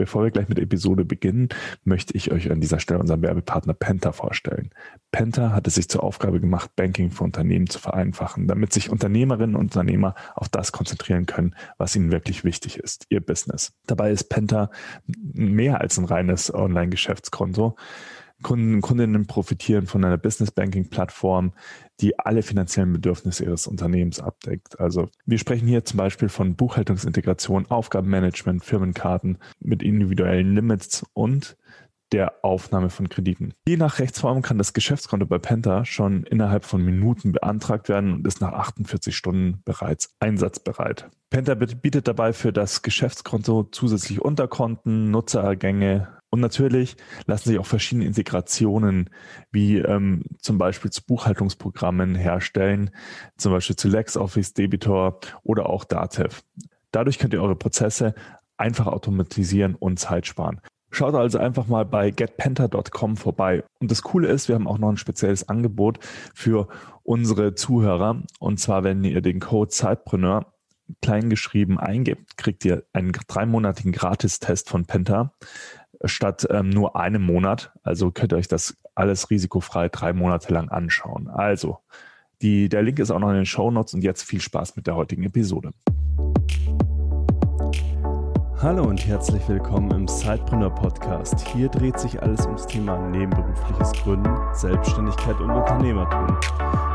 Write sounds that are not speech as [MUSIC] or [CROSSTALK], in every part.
Bevor wir gleich mit der Episode beginnen, möchte ich euch an dieser Stelle unseren Werbepartner Penta vorstellen. Penta hat es sich zur Aufgabe gemacht, Banking für Unternehmen zu vereinfachen, damit sich Unternehmerinnen und Unternehmer auf das konzentrieren können, was ihnen wirklich wichtig ist, ihr Business. Dabei ist Penta mehr als ein reines Online-Geschäftskonto. Kunden und Kundinnen profitieren von einer Business Banking Plattform, die alle finanziellen Bedürfnisse ihres Unternehmens abdeckt. Also wir sprechen hier zum Beispiel von Buchhaltungsintegration, Aufgabenmanagement, Firmenkarten mit individuellen Limits und der Aufnahme von Krediten. Je nach Rechtsform kann das Geschäftskonto bei Penta schon innerhalb von Minuten beantragt werden und ist nach 48 Stunden bereits einsatzbereit. Penta bietet dabei für das Geschäftskonto zusätzlich Unterkonten, Nutzergänge, und natürlich lassen sich auch verschiedene Integrationen wie ähm, zum Beispiel zu Buchhaltungsprogrammen herstellen, zum Beispiel zu LexOffice, Debitor oder auch Datev. Dadurch könnt ihr eure Prozesse einfach automatisieren und Zeit sparen. Schaut also einfach mal bei getpenta.com vorbei. Und das Coole ist, wir haben auch noch ein spezielles Angebot für unsere Zuhörer. Und zwar, wenn ihr den Code Zeitpreneur kleingeschrieben eingebt, kriegt ihr einen dreimonatigen Gratistest von Penta statt ähm, nur einem Monat. Also könnt ihr euch das alles risikofrei drei Monate lang anschauen. Also, die, der Link ist auch noch in den Show Notes und jetzt viel Spaß mit der heutigen Episode. Hallo und herzlich willkommen im Sidepreneur Podcast. Hier dreht sich alles ums Thema nebenberufliches Gründen, Selbstständigkeit und Unternehmertum.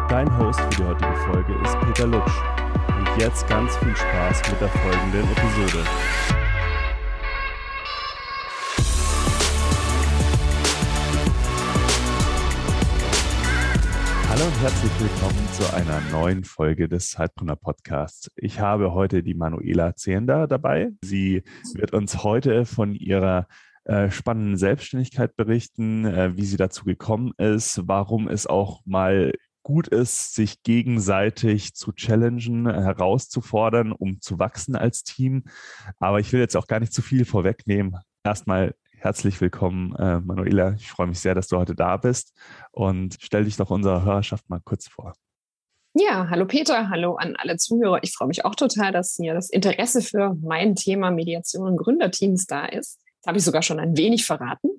Dein Host für die heutige Folge ist Peter Lutsch. Und jetzt ganz viel Spaß mit der folgenden Episode. Hallo und herzlich willkommen zu einer neuen Folge des Zeitbrunner Podcasts. Ich habe heute die Manuela Zehnder dabei. Sie wird uns heute von ihrer äh, spannenden Selbstständigkeit berichten, äh, wie sie dazu gekommen ist, warum es auch mal gut ist, sich gegenseitig zu challengen, herauszufordern, um zu wachsen als Team. Aber ich will jetzt auch gar nicht zu viel vorwegnehmen. Erstmal Herzlich willkommen, äh, Manuela. Ich freue mich sehr, dass du heute da bist und stell dich doch unserer Hörerschaft mal kurz vor. Ja, hallo Peter, hallo an alle Zuhörer. Ich freue mich auch total, dass hier das Interesse für mein Thema Mediation und Gründerteams da ist. Das habe ich sogar schon ein wenig verraten.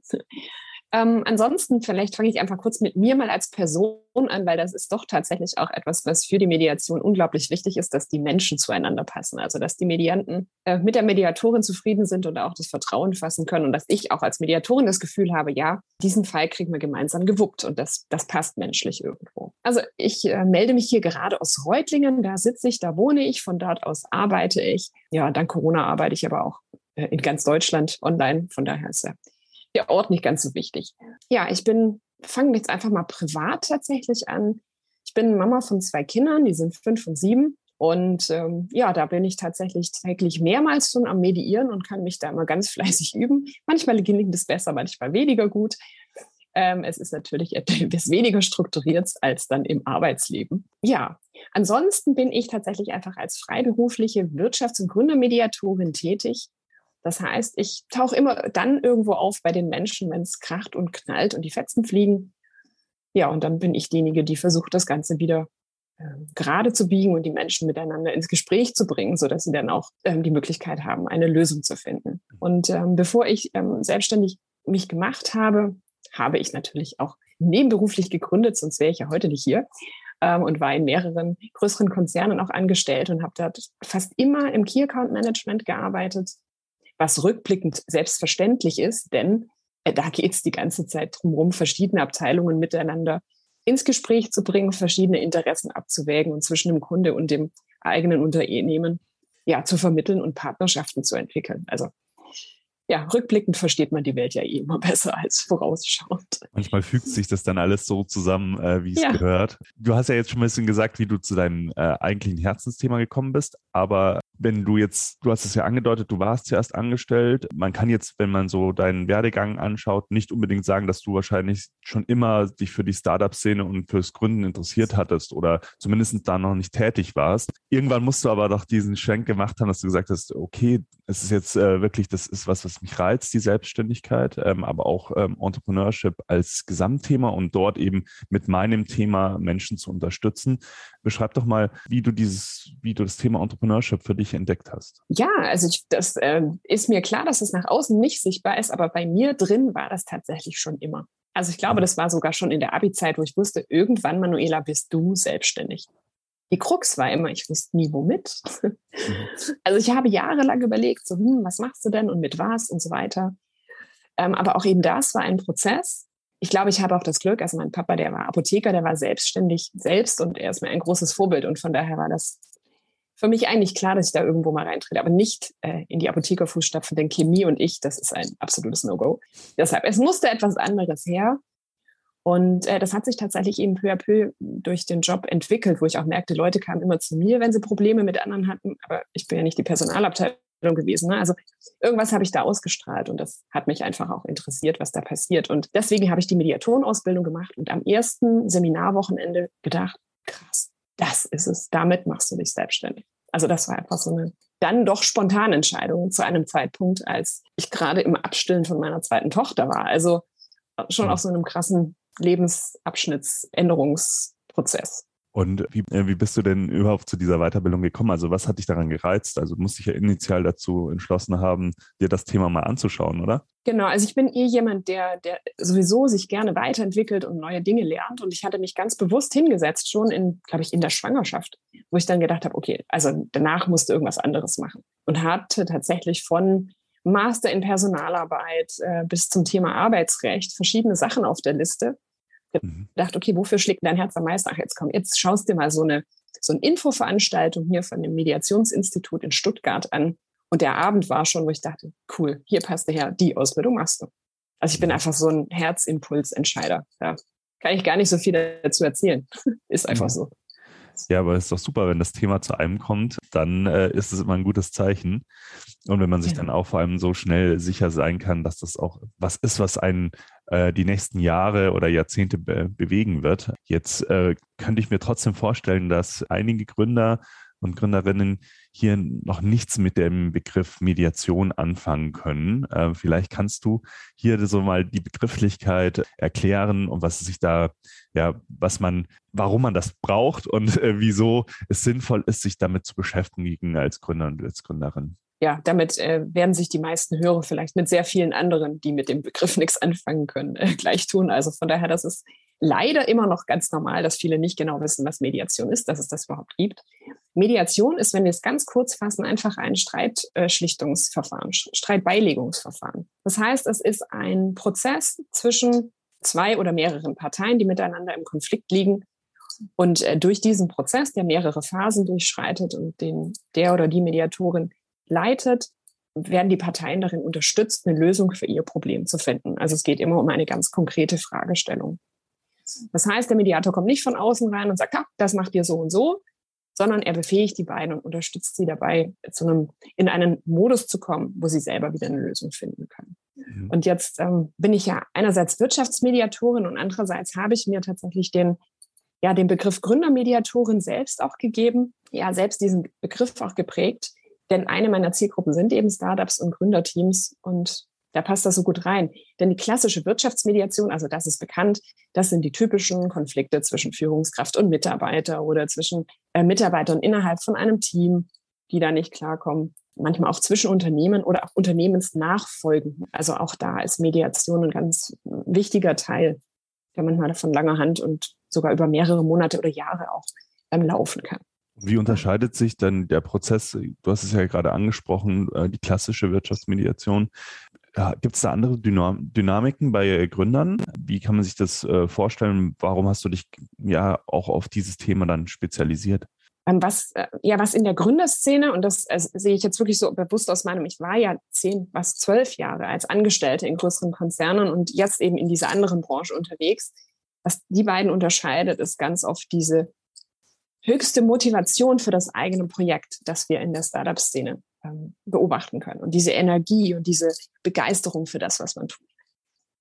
Ähm, ansonsten, vielleicht fange ich einfach kurz mit mir mal als Person an, weil das ist doch tatsächlich auch etwas, was für die Mediation unglaublich wichtig ist, dass die Menschen zueinander passen. Also, dass die Medianten äh, mit der Mediatorin zufrieden sind und auch das Vertrauen fassen können und dass ich auch als Mediatorin das Gefühl habe, ja, diesen Fall kriegen wir gemeinsam gewuppt und das, das passt menschlich irgendwo. Also, ich äh, melde mich hier gerade aus Reutlingen, da sitze ich, da wohne ich, von dort aus arbeite ich. Ja, dank Corona arbeite ich aber auch äh, in ganz Deutschland online, von daher ist ja der Ort nicht ganz so wichtig. Ja, ich bin, fange jetzt einfach mal privat tatsächlich an. Ich bin Mama von zwei Kindern, die sind fünf und sieben. Und ähm, ja, da bin ich tatsächlich täglich mehrmals schon am Mediieren und kann mich da immer ganz [LAUGHS] fleißig üben. Manchmal gelingt es besser, manchmal weniger gut. Ähm, es ist natürlich etwas weniger strukturiert als dann im Arbeitsleben. Ja, ansonsten bin ich tatsächlich einfach als freiberufliche Wirtschafts- und Gründermediatorin tätig das heißt, ich tauche immer dann irgendwo auf bei den Menschen, wenn es kracht und knallt und die Fetzen fliegen. Ja, und dann bin ich diejenige, die versucht, das Ganze wieder äh, gerade zu biegen und die Menschen miteinander ins Gespräch zu bringen, sodass sie dann auch ähm, die Möglichkeit haben, eine Lösung zu finden. Und ähm, bevor ich ähm, selbstständig mich gemacht habe, habe ich natürlich auch nebenberuflich gegründet, sonst wäre ich ja heute nicht hier ähm, und war in mehreren größeren Konzernen auch angestellt und habe dort fast immer im Key Account Management gearbeitet, was rückblickend selbstverständlich ist, denn äh, da geht es die ganze Zeit drum verschiedene Abteilungen miteinander ins Gespräch zu bringen, verschiedene Interessen abzuwägen und zwischen dem Kunde und dem eigenen Unternehmen ja zu vermitteln und Partnerschaften zu entwickeln. Also ja, rückblickend versteht man die Welt ja eh immer [LAUGHS] besser als vorausschauend. Manchmal fügt sich das dann alles so zusammen, äh, wie es ja. gehört. Du hast ja jetzt schon ein bisschen gesagt, wie du zu deinem äh, eigentlichen Herzensthema gekommen bist, aber wenn du jetzt, du hast es ja angedeutet, du warst zuerst angestellt. Man kann jetzt, wenn man so deinen Werdegang anschaut, nicht unbedingt sagen, dass du wahrscheinlich schon immer dich für die Startup-Szene und fürs Gründen interessiert hattest oder zumindest da noch nicht tätig warst. Irgendwann musst du aber doch diesen Schwenk gemacht haben, dass du gesagt hast, okay, es ist jetzt äh, wirklich, das ist was, was mich reizt, die Selbstständigkeit, ähm, aber auch ähm, Entrepreneurship als Gesamtthema und dort eben mit meinem Thema Menschen zu unterstützen. Beschreib doch mal, wie du dieses, wie du das Thema Entrepreneurship für dich entdeckt hast. Ja, also ich, das äh, ist mir klar, dass es nach außen nicht sichtbar ist, aber bei mir drin war das tatsächlich schon immer. Also ich glaube, mhm. das war sogar schon in der Abi-Zeit, wo ich wusste, irgendwann, Manuela, bist du selbstständig. Die Krux war immer, ich wusste nie womit. Mhm. [LAUGHS] Also ich habe jahrelang überlegt, so, hm, was machst du denn und mit was und so weiter. Ähm, aber auch eben das war ein Prozess. Ich glaube, ich habe auch das Glück, also mein Papa, der war Apotheker, der war selbstständig selbst und er ist mir ein großes Vorbild und von daher war das für mich eigentlich klar, dass ich da irgendwo mal reintrete, aber nicht äh, in die Apothekerfußstapfen, denn Chemie und ich, das ist ein absolutes No-Go. Deshalb, es musste etwas anderes her. Und äh, das hat sich tatsächlich eben peu à peu durch den Job entwickelt, wo ich auch merkte, Leute kamen immer zu mir, wenn sie Probleme mit anderen hatten. Aber ich bin ja nicht die Personalabteilung gewesen. Ne? Also irgendwas habe ich da ausgestrahlt und das hat mich einfach auch interessiert, was da passiert. Und deswegen habe ich die Mediatorenausbildung gemacht und am ersten Seminarwochenende gedacht, krass, das ist es, damit machst du dich selbstständig. Also das war einfach so eine dann doch spontane Entscheidung zu einem Zeitpunkt, als ich gerade im Abstillen von meiner zweiten Tochter war. Also schon auf so einem krassen Lebensabschnittsänderungsprozess. Und wie, äh, wie bist du denn überhaupt zu dieser Weiterbildung gekommen? Also was hat dich daran gereizt? Also musst dich ja initial dazu entschlossen haben, dir das Thema mal anzuschauen, oder? Genau, also ich bin eh jemand, der, der sowieso sich gerne weiterentwickelt und neue Dinge lernt. Und ich hatte mich ganz bewusst hingesetzt, schon in, glaube ich, in der Schwangerschaft, wo ich dann gedacht habe, okay, also danach musst du irgendwas anderes machen. Und hatte tatsächlich von Master in Personalarbeit äh, bis zum Thema Arbeitsrecht verschiedene Sachen auf der Liste. Mhm. Gedacht, okay, wofür schlägt dein Herz am meisten? Ach, jetzt komm, jetzt schaust dir mal so eine, so eine Infoveranstaltung hier von dem Mediationsinstitut in Stuttgart an. Und der Abend war schon, wo ich dachte, cool, hier passt der her, die Ausbildung machst du. Also ich bin mhm. einfach so ein Herzimpulsentscheider. Da kann ich gar nicht so viel dazu erzählen. [LAUGHS] Ist einfach mhm. so. Ja, aber es ist doch super, wenn das Thema zu einem kommt, dann äh, ist es immer ein gutes Zeichen. Und wenn man sich ja. dann auch vor allem so schnell sicher sein kann, dass das auch was ist, was einen äh, die nächsten Jahre oder Jahrzehnte be bewegen wird. Jetzt äh, könnte ich mir trotzdem vorstellen, dass einige Gründer und Gründerinnen hier noch nichts mit dem Begriff Mediation anfangen können. Äh, vielleicht kannst du hier so mal die Begrifflichkeit erklären und was sich da, ja, was man, warum man das braucht und äh, wieso es sinnvoll ist, sich damit zu beschäftigen als Gründer und als Gründerin ja, damit äh, werden sich die meisten Hörer vielleicht mit sehr vielen anderen, die mit dem Begriff [LAUGHS] nichts anfangen können, äh, gleich tun. Also von daher, das ist leider immer noch ganz normal, dass viele nicht genau wissen, was Mediation ist, dass es das überhaupt gibt. Mediation ist, wenn wir es ganz kurz fassen, einfach ein Streitschlichtungsverfahren, Streitbeilegungsverfahren. Das heißt, es ist ein Prozess zwischen zwei oder mehreren Parteien, die miteinander im Konflikt liegen. Und äh, durch diesen Prozess, der mehrere Phasen durchschreitet und den der oder die Mediatorin leitet, werden die Parteien darin unterstützt, eine Lösung für ihr Problem zu finden. Also es geht immer um eine ganz konkrete Fragestellung. Das heißt, der Mediator kommt nicht von außen rein und sagt, ja, das macht ihr so und so, sondern er befähigt die beiden und unterstützt sie dabei, zu einem, in einen Modus zu kommen, wo sie selber wieder eine Lösung finden können. Mhm. Und jetzt ähm, bin ich ja einerseits Wirtschaftsmediatorin und andererseits habe ich mir tatsächlich den, ja, den Begriff Gründermediatorin selbst auch gegeben, ja, selbst diesen Begriff auch geprägt, denn eine meiner Zielgruppen sind eben Startups und Gründerteams und da passt das so gut rein. Denn die klassische Wirtschaftsmediation, also das ist bekannt, das sind die typischen Konflikte zwischen Führungskraft und Mitarbeiter oder zwischen äh, Mitarbeitern innerhalb von einem Team, die da nicht klarkommen. Manchmal auch zwischen Unternehmen oder auch Unternehmensnachfolgen. Also auch da ist Mediation ein ganz wichtiger Teil, der manchmal von langer Hand und sogar über mehrere Monate oder Jahre auch ähm, laufen kann. Wie unterscheidet sich dann der Prozess? Du hast es ja gerade angesprochen, äh, die klassische Wirtschaftsmediation. Gibt es da andere Dynamiken bei Gründern? Wie kann man sich das äh, vorstellen? Warum hast du dich ja auch auf dieses Thema dann spezialisiert? Ähm, was, äh, ja, was in der Gründerszene, und das sehe ich jetzt wirklich so bewusst aus meinem, ich war ja zehn, was zwölf Jahre als Angestellte in größeren Konzernen und jetzt eben in dieser anderen Branche unterwegs. Was die beiden unterscheidet, ist ganz oft diese höchste Motivation für das eigene Projekt, das wir in der Startup-Szene ähm, beobachten können. Und diese Energie und diese Begeisterung für das, was man tut.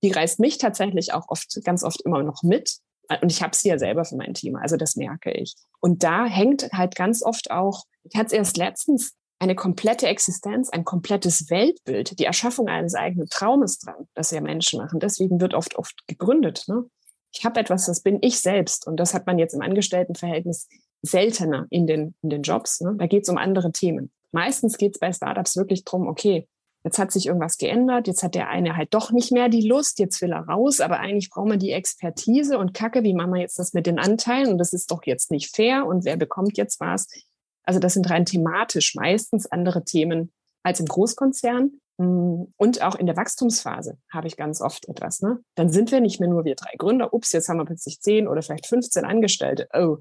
Die reißt mich tatsächlich auch oft, ganz oft immer noch mit. Und ich habe sie ja selber für mein Team, also das merke ich. Und da hängt halt ganz oft auch, ich hatte es erst letztens eine komplette Existenz, ein komplettes Weltbild, die Erschaffung eines eigenen Traumes dran, das ja Menschen machen. Deswegen wird oft, oft gegründet. Ne? Ich habe etwas, das bin ich selbst. Und das hat man jetzt im Angestelltenverhältnis seltener in den, in den Jobs. Ne? Da geht es um andere Themen. Meistens geht es bei Startups wirklich darum, okay, jetzt hat sich irgendwas geändert, jetzt hat der eine halt doch nicht mehr die Lust, jetzt will er raus, aber eigentlich braucht man die Expertise und Kacke, wie machen wir jetzt das mit den Anteilen? Und das ist doch jetzt nicht fair und wer bekommt jetzt was? Also das sind rein thematisch meistens andere Themen als im Großkonzern. Hm, und auch in der Wachstumsphase habe ich ganz oft etwas. Ne? Dann sind wir nicht mehr nur wir drei Gründer. Ups, jetzt haben wir plötzlich zehn oder vielleicht 15 Angestellte. Oh,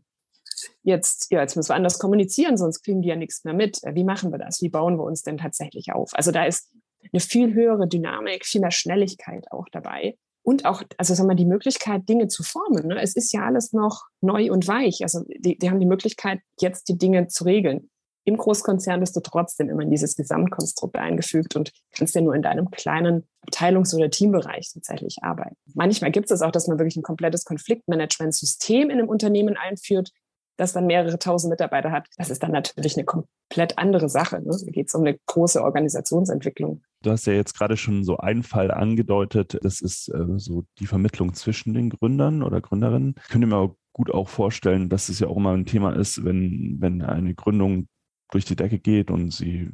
jetzt, ja, jetzt müssen wir anders kommunizieren, sonst kriegen die ja nichts mehr mit. Wie machen wir das? Wie bauen wir uns denn tatsächlich auf? Also da ist eine viel höhere Dynamik, viel mehr Schnelligkeit auch dabei. Und auch, also sagen wir, die Möglichkeit, Dinge zu formen. Ne? Es ist ja alles noch neu und weich. Also die, die haben die Möglichkeit, jetzt die Dinge zu regeln. Im Großkonzern bist du trotzdem immer in dieses Gesamtkonstrukt eingefügt und kannst ja nur in deinem kleinen Abteilungs- oder Teambereich tatsächlich arbeiten. Manchmal gibt es auch, dass man wirklich ein komplettes Konfliktmanagementsystem in einem Unternehmen einführt, das dann mehrere tausend Mitarbeiter hat. Das ist dann natürlich eine komplett andere Sache. Ne? Da geht es um eine große Organisationsentwicklung. Du hast ja jetzt gerade schon so einen Fall angedeutet. Das ist äh, so die Vermittlung zwischen den Gründern oder Gründerinnen. Ich könnte mir gut auch vorstellen, dass es ja auch immer ein Thema ist, wenn, wenn eine Gründung durch die Decke geht und sie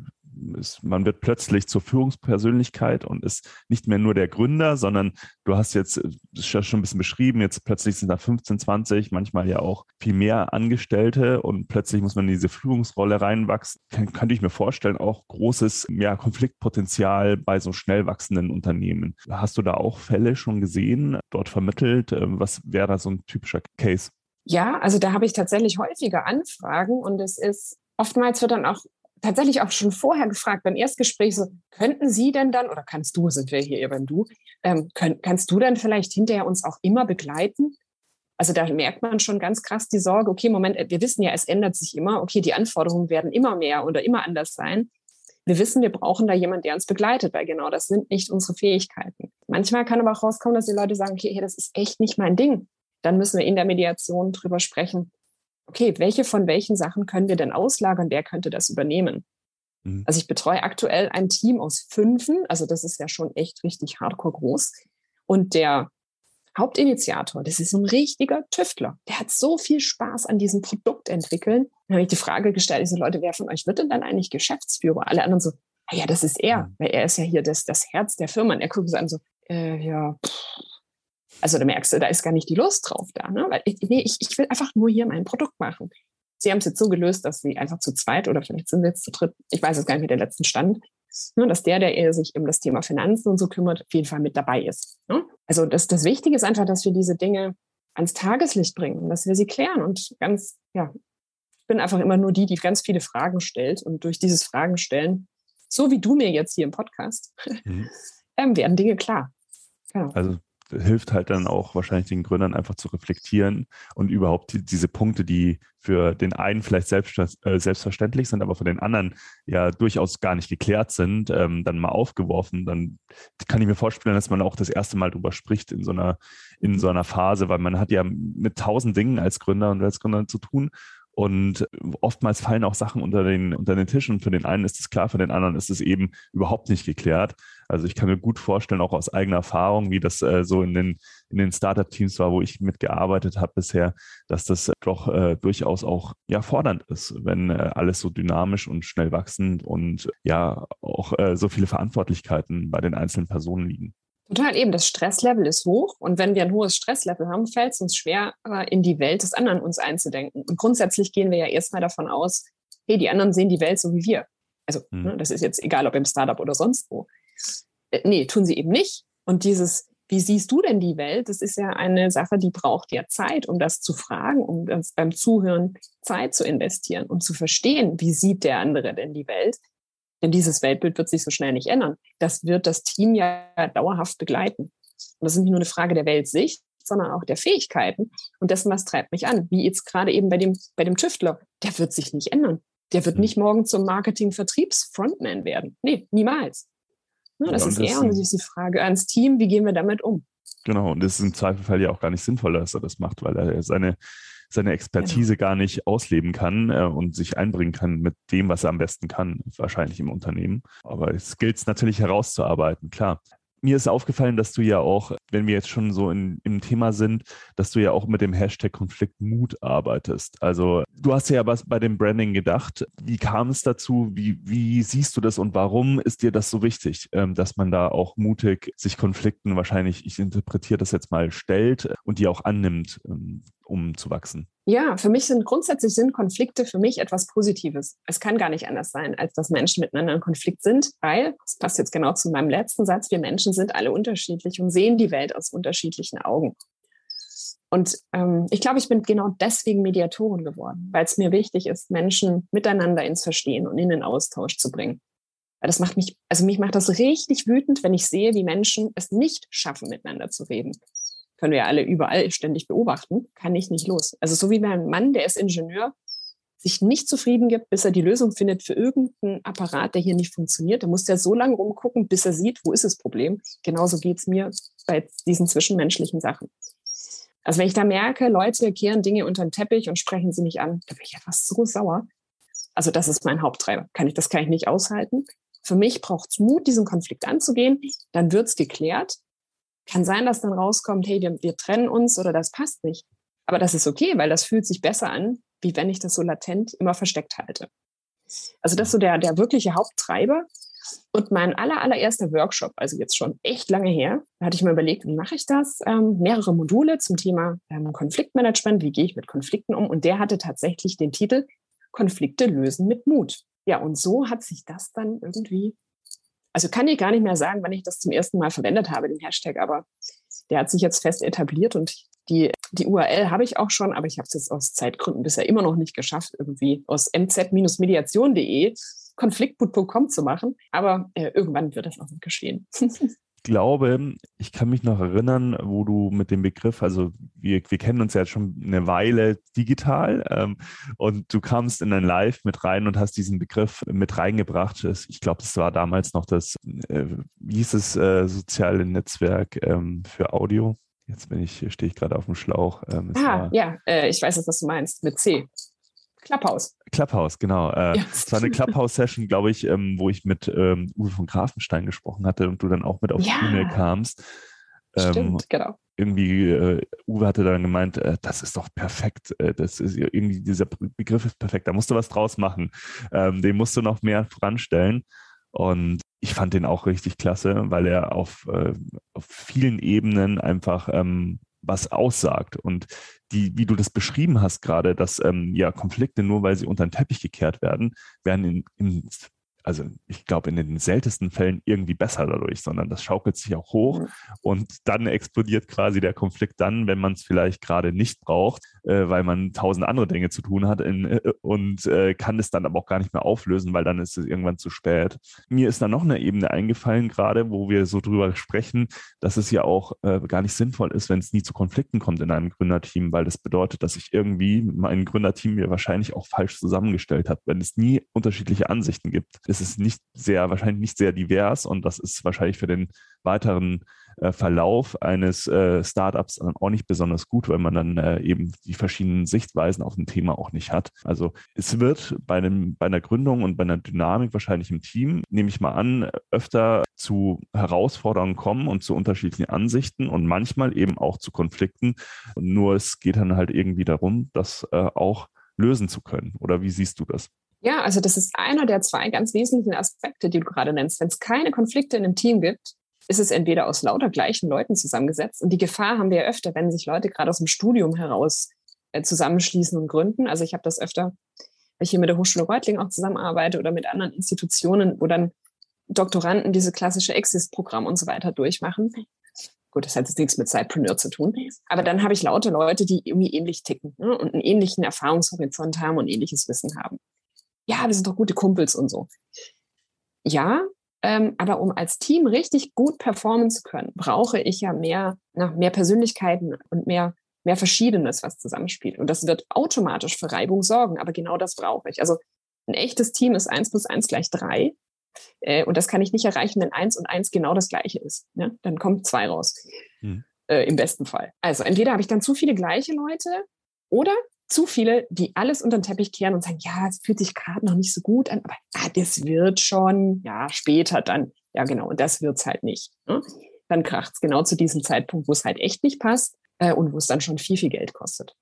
ist, man wird plötzlich zur Führungspersönlichkeit und ist nicht mehr nur der Gründer, sondern du hast jetzt, das ist ja schon ein bisschen beschrieben, jetzt plötzlich sind da 15, 20, manchmal ja auch viel mehr Angestellte und plötzlich muss man in diese Führungsrolle reinwachsen. Kann, könnte ich mir vorstellen, auch großes ja, Konfliktpotenzial bei so schnell wachsenden Unternehmen. Hast du da auch Fälle schon gesehen, dort vermittelt? Ähm, was wäre da so ein typischer Case? Ja, also da habe ich tatsächlich häufige Anfragen und es ist oftmals wird dann auch tatsächlich auch schon vorher gefragt beim Erstgespräch so, könnten Sie denn dann, oder kannst du, sind wir hier eher beim Du, ähm, könnt, kannst du dann vielleicht hinterher uns auch immer begleiten? Also da merkt man schon ganz krass die Sorge, okay, Moment, wir wissen ja, es ändert sich immer, okay, die Anforderungen werden immer mehr oder immer anders sein. Wir wissen, wir brauchen da jemanden, der uns begleitet, weil genau das sind nicht unsere Fähigkeiten. Manchmal kann aber auch rauskommen, dass die Leute sagen, okay, das ist echt nicht mein Ding. Dann müssen wir in der Mediation drüber sprechen, okay, welche von welchen Sachen können wir denn auslagern? Wer könnte das übernehmen? Mhm. Also ich betreue aktuell ein Team aus fünfen, also das ist ja schon echt richtig hardcore groß. Und der Hauptinitiator, das ist ein richtiger Tüftler. Der hat so viel Spaß an diesem Produkt entwickeln. Dann habe ich die Frage gestellt, diese Leute, wer von euch wird denn dann eigentlich Geschäftsführer? Alle anderen so, ja, das ist er, mhm. weil er ist ja hier das, das Herz der Firma. Und er guckt so an so, äh, ja, pff, also da merkst du, da ist gar nicht die Lust drauf da. Ne? Weil ich, nee, ich, ich will einfach nur hier mein Produkt machen. Sie haben es jetzt so gelöst, dass sie einfach zu zweit oder vielleicht sind sie jetzt zu dritt, ich weiß jetzt gar nicht, wie der letzten Stand, ne, dass der, der sich um das Thema Finanzen und so kümmert, auf jeden Fall mit dabei ist. Ne? Also das, das Wichtige ist einfach, dass wir diese Dinge ans Tageslicht bringen, dass wir sie klären und ganz, ja, ich bin einfach immer nur die, die ganz viele Fragen stellt und durch dieses Fragen stellen, so wie du mir jetzt hier im Podcast, mhm. [LAUGHS] ähm, werden Dinge klar. Genau. Also hilft halt dann auch wahrscheinlich den Gründern einfach zu reflektieren und überhaupt die, diese Punkte, die für den einen vielleicht selbst, äh, selbstverständlich sind, aber für den anderen ja durchaus gar nicht geklärt sind, ähm, dann mal aufgeworfen. Dann kann ich mir vorstellen, dass man auch das erste Mal drüber spricht in so einer, in so einer Phase, weil man hat ja mit tausend Dingen als Gründer und als Gründer zu tun und oftmals fallen auch Sachen unter den, unter den Tisch und für den einen ist es klar, für den anderen ist es eben überhaupt nicht geklärt. Also ich kann mir gut vorstellen, auch aus eigener Erfahrung, wie das äh, so in den, in den Startup-Teams war, wo ich mitgearbeitet habe bisher, dass das doch äh, durchaus auch ja, fordernd ist, wenn äh, alles so dynamisch und schnell wachsend und ja auch äh, so viele Verantwortlichkeiten bei den einzelnen Personen liegen. Total eben, das Stresslevel ist hoch und wenn wir ein hohes Stresslevel haben, fällt es uns schwer, in die Welt des anderen uns einzudenken. Und grundsätzlich gehen wir ja erstmal davon aus, hey, die anderen sehen die Welt so wie wir. Also mhm. ne, das ist jetzt egal, ob im Startup oder sonst wo. Äh, nee, tun sie eben nicht. Und dieses, wie siehst du denn die Welt? Das ist ja eine Sache, die braucht ja Zeit, um das zu fragen, um das beim Zuhören Zeit zu investieren, um zu verstehen, wie sieht der andere denn die Welt? Denn dieses Weltbild wird sich so schnell nicht ändern. Das wird das Team ja dauerhaft begleiten. Und das ist nicht nur eine Frage der Weltsicht, sondern auch der Fähigkeiten und dessen, was treibt mich an. Wie jetzt gerade eben bei dem, bei dem Tüftler. Der wird sich nicht ändern. Der wird hm. nicht morgen zum Marketing-Vertriebs-Frontman werden. Nee, niemals. Ne, das ja, ist eher und das ist die Frage ans Team, wie gehen wir damit um? Genau, und es ist im Zweifelfall ja auch gar nicht sinnvoll, dass er das macht, weil er seine seine Expertise genau. gar nicht ausleben kann äh, und sich einbringen kann mit dem, was er am besten kann, wahrscheinlich im Unternehmen. Aber es gilt es natürlich herauszuarbeiten, klar mir ist aufgefallen, dass du ja auch, wenn wir jetzt schon so in, im Thema sind, dass du ja auch mit dem Hashtag Konfliktmut arbeitest. Also du hast ja was bei dem Branding gedacht. Wie kam es dazu? Wie, wie siehst du das und warum ist dir das so wichtig, ähm, dass man da auch mutig sich Konflikten wahrscheinlich, ich interpretiere das jetzt mal, stellt und die auch annimmt, ähm, um zu wachsen? Ja, für mich sind grundsätzlich sind Konflikte für mich etwas Positives. Es kann gar nicht anders sein, als dass Menschen miteinander in Konflikt sind, weil, das passt jetzt genau zu meinem letzten Satz, wir Menschen sind alle unterschiedlich und sehen die Welt aus unterschiedlichen Augen. Und ähm, ich glaube, ich bin genau deswegen Mediatorin geworden, weil es mir wichtig ist, Menschen miteinander ins Verstehen und in den Austausch zu bringen. Weil das macht mich, also mich macht das richtig wütend, wenn ich sehe, wie Menschen es nicht schaffen, miteinander zu reden können wir ja alle überall ständig beobachten, kann ich nicht los. Also so wie mein Mann, der ist Ingenieur, sich nicht zufrieden gibt, bis er die Lösung findet für irgendeinen Apparat, der hier nicht funktioniert. Da muss der so lange rumgucken, bis er sieht, wo ist das Problem. Genauso geht es mir bei diesen zwischenmenschlichen Sachen. Also wenn ich da merke, Leute kehren Dinge unter den Teppich und sprechen sie nicht an, da bin ich einfach so sauer. Also das ist mein Haupttreiber. Kann ich, das kann ich nicht aushalten. Für mich braucht es Mut, diesen Konflikt anzugehen. Dann wird es geklärt. Kann sein, dass dann rauskommt, hey, wir, wir trennen uns oder das passt nicht. Aber das ist okay, weil das fühlt sich besser an, wie wenn ich das so latent immer versteckt halte. Also das ist so der, der wirkliche Haupttreiber. Und mein aller, allererster Workshop, also jetzt schon echt lange her, da hatte ich mir überlegt, wie mache ich das? Ähm, mehrere Module zum Thema ähm, Konfliktmanagement, wie gehe ich mit Konflikten um? Und der hatte tatsächlich den Titel Konflikte lösen mit Mut. Ja, und so hat sich das dann irgendwie also kann ich gar nicht mehr sagen, wann ich das zum ersten Mal verwendet habe, den Hashtag, aber der hat sich jetzt fest etabliert und die, die URL habe ich auch schon, aber ich habe es jetzt aus Zeitgründen bisher immer noch nicht geschafft, irgendwie aus mz-mediation.de konfliktboot.com zu machen. Aber äh, irgendwann wird das auch noch geschehen. [LAUGHS] glaube, ich kann mich noch erinnern, wo du mit dem Begriff, also wir, wir kennen uns ja jetzt schon eine Weile digital ähm, und du kamst in ein Live mit rein und hast diesen Begriff mit reingebracht. Ich glaube, es war damals noch das, äh, wie hieß es, äh, soziale Netzwerk ähm, für Audio. Jetzt bin ich, stehe ich gerade auf dem Schlauch. Ähm, ah, ja, äh, ich weiß, was du meinst, mit C. Clubhouse. Clubhouse, genau. Äh, ja. Es war eine Clubhouse-Session, glaube ich, ähm, wo ich mit ähm, Uwe von Grafenstein gesprochen hatte und du dann auch mit auf ja. die Bühne kamst. Ähm, Stimmt, genau. Irgendwie, äh, Uwe hatte dann gemeint, äh, das ist doch perfekt. Äh, das ist irgendwie, dieser Begriff ist perfekt, da musst du was draus machen. Ähm, den musst du noch mehr voranstellen. Und ich fand den auch richtig klasse, weil er auf, äh, auf vielen Ebenen einfach ähm, was aussagt. Und die, wie du das beschrieben hast gerade, dass ähm, ja Konflikte nur weil sie unter den Teppich gekehrt werden, werden in, in also ich glaube, in den seltensten Fällen irgendwie besser dadurch, sondern das schaukelt sich auch hoch und dann explodiert quasi der Konflikt dann, wenn man es vielleicht gerade nicht braucht, äh, weil man tausend andere Dinge zu tun hat in, äh, und äh, kann es dann aber auch gar nicht mehr auflösen, weil dann ist es irgendwann zu spät. Mir ist da noch eine Ebene eingefallen, gerade wo wir so drüber sprechen, dass es ja auch äh, gar nicht sinnvoll ist, wenn es nie zu Konflikten kommt in einem Gründerteam, weil das bedeutet, dass sich irgendwie mein Gründerteam mir wahrscheinlich auch falsch zusammengestellt hat, wenn es nie unterschiedliche Ansichten gibt ist es nicht sehr, wahrscheinlich nicht sehr divers und das ist wahrscheinlich für den weiteren äh, Verlauf eines äh, Startups auch nicht besonders gut, weil man dann äh, eben die verschiedenen Sichtweisen auf ein Thema auch nicht hat. Also es wird bei, einem, bei einer Gründung und bei einer Dynamik wahrscheinlich im Team, nehme ich mal an, öfter zu Herausforderungen kommen und zu unterschiedlichen Ansichten und manchmal eben auch zu Konflikten. Nur es geht dann halt irgendwie darum, das äh, auch lösen zu können. Oder wie siehst du das? Ja, also das ist einer der zwei ganz wesentlichen Aspekte, die du gerade nennst. Wenn es keine Konflikte in einem Team gibt, ist es entweder aus lauter gleichen Leuten zusammengesetzt. Und die Gefahr haben wir ja öfter, wenn sich Leute gerade aus dem Studium heraus äh, zusammenschließen und gründen. Also ich habe das öfter, weil ich hier mit der Hochschule Reutling auch zusammenarbeite oder mit anderen Institutionen, wo dann Doktoranden diese klassische Exist-Programm und so weiter durchmachen. Gut, das hat jetzt nichts mit Sidepreneur zu tun. Aber dann habe ich laute Leute, die irgendwie ähnlich ticken ne, und einen ähnlichen Erfahrungshorizont haben und ähnliches Wissen haben ja, wir sind doch gute Kumpels und so. Ja, ähm, aber um als Team richtig gut performen zu können, brauche ich ja mehr, na, mehr Persönlichkeiten und mehr, mehr Verschiedenes, was zusammenspielt. Und das wird automatisch für Reibung sorgen. Aber genau das brauche ich. Also ein echtes Team ist eins plus eins gleich drei. Äh, und das kann ich nicht erreichen, wenn eins und eins genau das gleiche ist. Ne? Dann kommt zwei raus. Hm. Äh, Im besten Fall. Also entweder habe ich dann zu viele gleiche Leute oder zu viele, die alles unter den Teppich kehren und sagen, ja, es fühlt sich gerade noch nicht so gut an, aber ah, das wird schon, ja, später dann. Ja, genau, und das wird's halt nicht. Ne? Dann kracht's genau zu diesem Zeitpunkt, wo es halt echt nicht passt äh, und wo es dann schon viel, viel Geld kostet.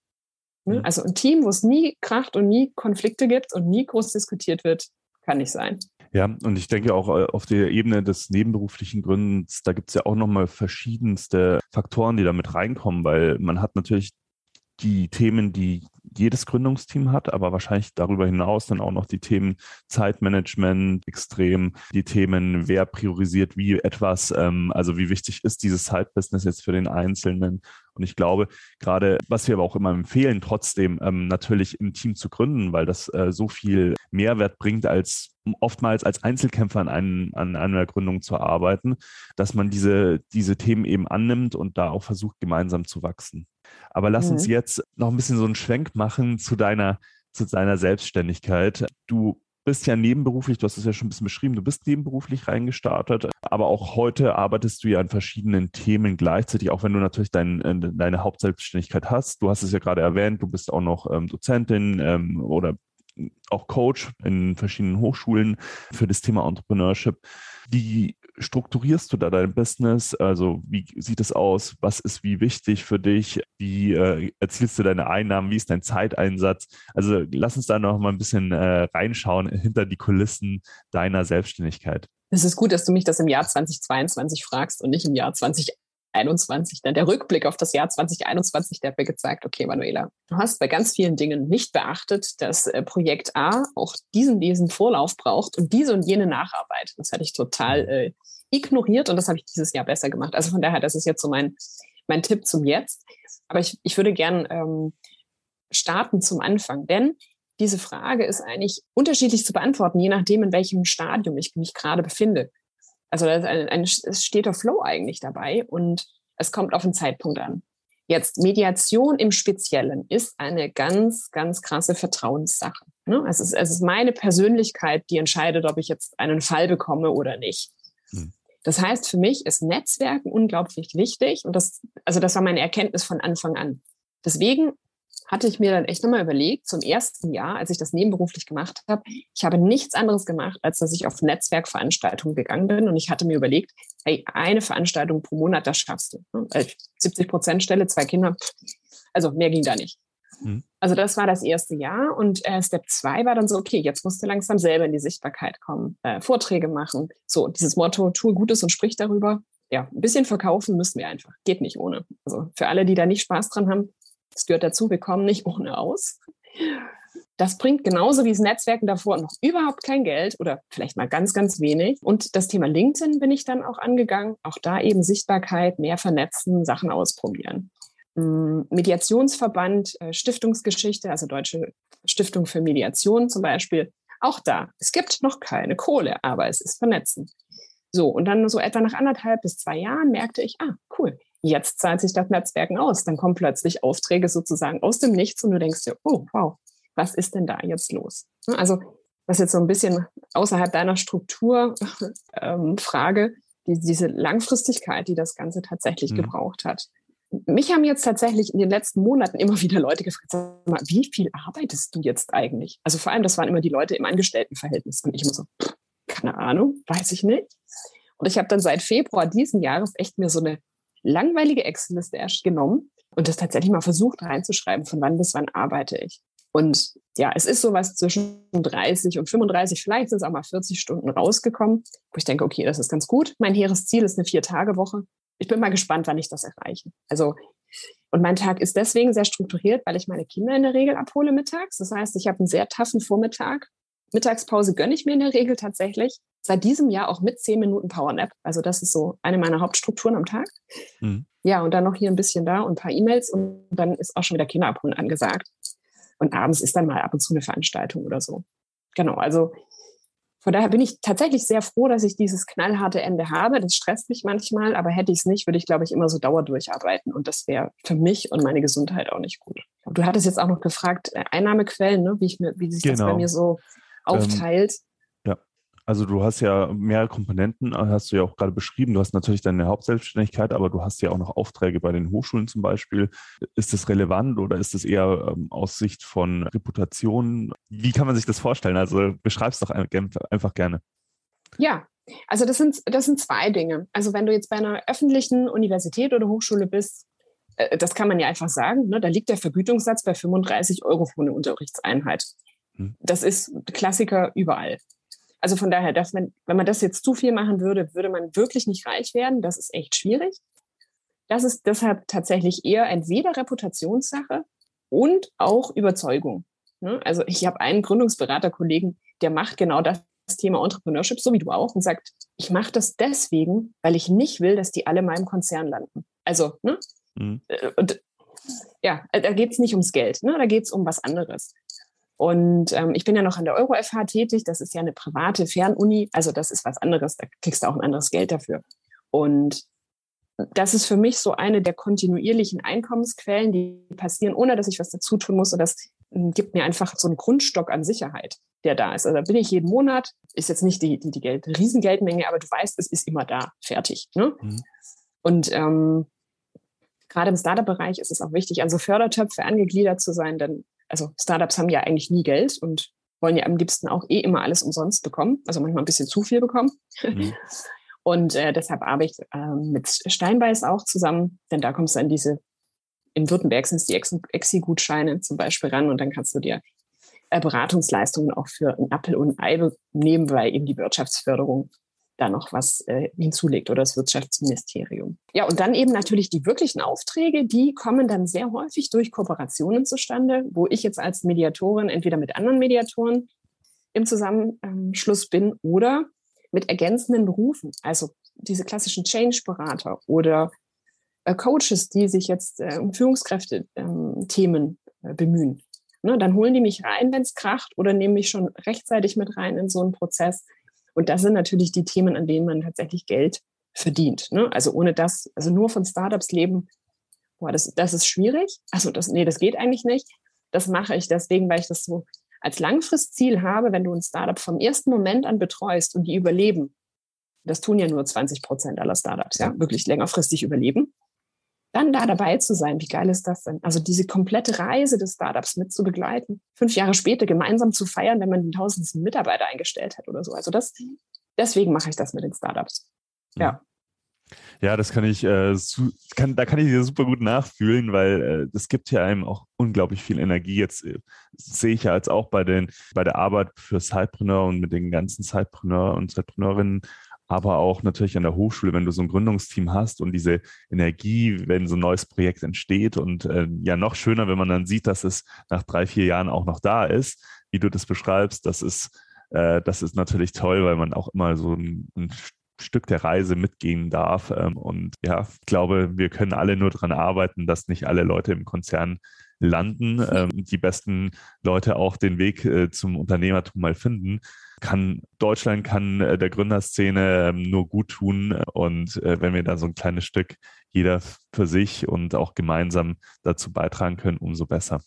Ne? Mhm. Also ein Team, wo es nie kracht und nie Konflikte gibt und nie groß diskutiert wird, kann nicht sein. Ja, und ich denke auch äh, auf der Ebene des nebenberuflichen Gründens, da gibt es ja auch nochmal verschiedenste Faktoren, die damit reinkommen, weil man hat natürlich die Themen, die jedes Gründungsteam hat, aber wahrscheinlich darüber hinaus dann auch noch die Themen Zeitmanagement extrem, die Themen, wer priorisiert wie etwas, ähm, also wie wichtig ist dieses Side-Business jetzt für den Einzelnen. Und ich glaube, gerade, was wir aber auch immer empfehlen, trotzdem ähm, natürlich im Team zu gründen, weil das äh, so viel Mehrwert bringt, als oftmals als Einzelkämpfer an, einen, an einer Gründung zu arbeiten, dass man diese, diese Themen eben annimmt und da auch versucht, gemeinsam zu wachsen. Aber lass mhm. uns jetzt noch ein bisschen so einen Schwenk machen zu deiner, zu deiner Selbstständigkeit. Du bist ja nebenberuflich, du hast es ja schon ein bisschen beschrieben, du bist nebenberuflich reingestartet, aber auch heute arbeitest du ja an verschiedenen Themen gleichzeitig, auch wenn du natürlich dein, äh, deine Hauptselbstständigkeit hast. Du hast es ja gerade erwähnt, du bist auch noch ähm, Dozentin ähm, oder auch Coach in verschiedenen Hochschulen für das Thema Entrepreneurship. Wie strukturierst du da dein Business? Also wie sieht es aus? Was ist wie wichtig für dich? Wie äh, erzielst du deine Einnahmen? Wie ist dein Zeiteinsatz? Also lass uns da noch mal ein bisschen äh, reinschauen hinter die Kulissen deiner Selbstständigkeit. Es ist gut, dass du mich das im Jahr 2022 fragst und nicht im Jahr 2021. 2021, dann der Rückblick auf das Jahr 2021, der hat mir gezeigt, okay, Manuela, du hast bei ganz vielen Dingen nicht beachtet, dass äh, Projekt A auch diesen, diesen Vorlauf braucht und diese und jene Nacharbeit. Das hatte ich total äh, ignoriert und das habe ich dieses Jahr besser gemacht. Also von daher, das ist jetzt so mein, mein Tipp zum Jetzt. Aber ich, ich würde gern ähm, starten zum Anfang, denn diese Frage ist eigentlich unterschiedlich zu beantworten, je nachdem, in welchem Stadium ich mich gerade befinde. Also ein, ein steter Flow eigentlich dabei und es kommt auf den Zeitpunkt an. Jetzt Mediation im Speziellen ist eine ganz, ganz krasse Vertrauenssache. Ne? Es, ist, es ist meine Persönlichkeit, die entscheidet, ob ich jetzt einen Fall bekomme oder nicht. Hm. Das heißt, für mich ist Netzwerken unglaublich wichtig und das, also das war meine Erkenntnis von Anfang an. Deswegen hatte ich mir dann echt nochmal überlegt, zum ersten Jahr, als ich das nebenberuflich gemacht habe, ich habe nichts anderes gemacht, als dass ich auf Netzwerkveranstaltungen gegangen bin und ich hatte mir überlegt, hey, eine Veranstaltung pro Monat, das schaffst du. 70 Prozent Stelle, zwei Kinder, also mehr ging da nicht. Mhm. Also das war das erste Jahr und äh, Step zwei war dann so, okay, jetzt musst du langsam selber in die Sichtbarkeit kommen, äh, Vorträge machen. So, dieses Motto, tue Gutes und sprich darüber. Ja, ein bisschen verkaufen müssen wir einfach. Geht nicht ohne. Also für alle, die da nicht Spaß dran haben, das gehört dazu, wir kommen nicht ohne aus. Das bringt genauso wie das Netzwerken davor noch überhaupt kein Geld oder vielleicht mal ganz, ganz wenig. Und das Thema LinkedIn bin ich dann auch angegangen. Auch da eben Sichtbarkeit, mehr vernetzen, Sachen ausprobieren. Mm, Mediationsverband, äh, Stiftungsgeschichte, also Deutsche Stiftung für Mediation zum Beispiel. Auch da, es gibt noch keine Kohle, aber es ist vernetzen. So, und dann so etwa nach anderthalb bis zwei Jahren merkte ich, ah, cool, jetzt zahlt sich das Netzwerken aus. Dann kommen plötzlich Aufträge sozusagen aus dem Nichts und du denkst dir, oh, wow, was ist denn da jetzt los? Ne, also, was jetzt so ein bisschen außerhalb deiner Struktur [LAUGHS] ähm, Frage, die, diese Langfristigkeit, die das Ganze tatsächlich mhm. gebraucht hat. Mich haben jetzt tatsächlich in den letzten Monaten immer [LAUGHS] wieder Leute gefragt, wie viel arbeitest du jetzt eigentlich? Also vor allem, das waren immer die Leute im Angestelltenverhältnis. Und ich immer so, keine Ahnung, weiß ich nicht. Und ich habe dann seit Februar diesen Jahres echt mir so eine langweilige Excel-Liste erst genommen und das tatsächlich mal versucht reinzuschreiben, von wann bis wann arbeite ich. Und ja, es ist sowas zwischen 30 und 35, vielleicht sind es auch mal 40 Stunden rausgekommen, wo ich denke, okay, das ist ganz gut. Mein hehres Ziel ist eine Vier-Tage-Woche. Ich bin mal gespannt, wann ich das erreiche. Also, und mein Tag ist deswegen sehr strukturiert, weil ich meine Kinder in der Regel abhole mittags. Das heißt, ich habe einen sehr taffen Vormittag. Mittagspause gönne ich mir in der Regel tatsächlich seit diesem Jahr auch mit zehn Minuten Powernap. Also das ist so eine meiner Hauptstrukturen am Tag. Mhm. Ja, und dann noch hier ein bisschen da und ein paar E-Mails und dann ist auch schon wieder Kinderabholen angesagt. Und abends ist dann mal ab und zu eine Veranstaltung oder so. Genau, also von daher bin ich tatsächlich sehr froh, dass ich dieses knallharte Ende habe. Das stresst mich manchmal, aber hätte ich es nicht, würde ich, glaube ich, immer so dauer durcharbeiten. Und das wäre für mich und meine Gesundheit auch nicht gut. Du hattest jetzt auch noch gefragt, äh, Einnahmequellen, ne? wie, ich mir, wie sich genau. das bei genau. mir so aufteilt. Ähm, Also du hast ja mehrere Komponenten, hast du ja auch gerade beschrieben. Du hast natürlich deine Hauptselbstständigkeit, aber du hast ja auch noch Aufträge bei den Hochschulen zum Beispiel. Ist das relevant oder ist das eher ähm, aus Sicht von Reputation? Wie kann man sich das vorstellen? Also beschreib es doch einfach gerne. Ja, also das sind, das sind zwei Dinge. Also wenn du jetzt bei einer öffentlichen Universität oder Hochschule bist, äh, das kann man ja einfach sagen, ne, da liegt der Vergütungssatz bei 35 Euro für eine Unterrichtseinheit. Hm. Das ist Klassiker überall. Also von daher, dass man, wenn man das jetzt zu viel machen würde, würde man wirklich nicht reich werden. Das ist echt schwierig. Das ist deshalb tatsächlich eher entweder Reputationssache und auch Überzeugung. Ne? Also ich habe einen Gründungsberaterkollegen, der macht genau das Thema Entrepreneurship, so wie du auch, und sagt, ich mache das deswegen, weil ich nicht will, dass die alle in meinem Konzern landen. Also, ne? Mhm. Äh, und ja, da geht es nicht ums Geld, ne? da geht es um was anderes. Und ähm, ich bin ja noch an der EuroFH tätig. Das ist ja eine private Fernuni. Also das ist was anderes. Da kriegst du auch ein anderes Geld dafür. Und das ist für mich so eine der kontinuierlichen Einkommensquellen, die passieren, ohne dass ich was dazu tun muss. Und das hm, gibt mir einfach so einen Grundstock an Sicherheit, der da ist. Also da bin ich jeden Monat, ist jetzt nicht die, die, die Geld, Riesengeldmenge, aber du weißt, es ist immer da, fertig. Ne? Mhm. Und ähm, gerade im Startup-Bereich ist es auch wichtig, an so Fördertöpfe angegliedert zu sein, denn also Startups haben ja eigentlich nie Geld und wollen ja am liebsten auch eh immer alles umsonst bekommen, also manchmal ein bisschen zu viel bekommen. Mhm. [LAUGHS] Und äh, deshalb arbeite ich äh, mit Steinbeiß auch zusammen, denn da kommst du an diese, in Württemberg sind es die Exi-Gutscheine zum Beispiel ran und dann kannst du dir äh, Beratungsleistungen auch für ein Apfel und ein Ei nehmen, weil eben die Wirtschaftsförderung da noch was äh, hinzulegt oder das Wirtschaftsministerium. Ja, und dann eben natürlich die wirklichen Aufträge, die kommen dann sehr häufig durch Kooperationen zustande, wo ich jetzt als Mediatorin entweder mit anderen Mediatoren im Zusammenschluss bin oder mit ergänzenden Berufen, also diese klassischen Change-Berater oder äh, Coaches, die sich jetzt äh, um Führungskräfte-Themen ähm, äh, bemühen. Ne, dann holen die mich rein, wenn es kracht, oder nehmen mich schon rechtzeitig mit rein in so einen Prozess, und das sind natürlich die Themen, an denen man tatsächlich Geld verdient. Ne? Also ohne das, also nur von Startups leben, boah, das, das ist schwierig. Also das, nee, das geht eigentlich nicht. Das mache ich deswegen, weil ich das so als Langfristziel habe, wenn du ein Startup vom ersten Moment an betreust und die überleben. Das tun ja nur 20 Prozent aller Startups, ja, wirklich längerfristig überleben dann da dabei zu sein, wie geil ist das denn? Also diese komplette Reise des Startups mit zu begleiten, fünf Jahre später gemeinsam zu feiern, wenn man den tausendsten Mitarbeiter eingestellt hat oder so. Also das, deswegen mache ich das mit den Startups. Ja. Ja, das kann ich, äh, su kann, da kann ich dir super gut nachfühlen, weil äh, das gibt ja einem auch unglaublich viel Energie. Jetzt äh, sehe ich ja als auch bei den, bei der Arbeit für Sidepreneur und mit den ganzen Sidepreneur und Sidepreneurinnen aber auch natürlich an der Hochschule, wenn du so ein Gründungsteam hast und diese Energie, wenn so ein neues Projekt entsteht und äh, ja noch schöner, wenn man dann sieht, dass es nach drei, vier Jahren auch noch da ist, wie du das beschreibst, das ist, äh, das ist natürlich toll, weil man auch immer so ein, ein Stück der Reise mitgehen darf. Ähm, und ja, ich glaube, wir können alle nur daran arbeiten, dass nicht alle Leute im Konzern landen, ähm, die besten Leute auch den Weg äh, zum Unternehmertum mal finden kann Deutschland kann äh, der Gründerszene ähm, nur gut tun. Und äh, wenn wir da so ein kleines Stück jeder für sich und auch gemeinsam dazu beitragen können, umso besser.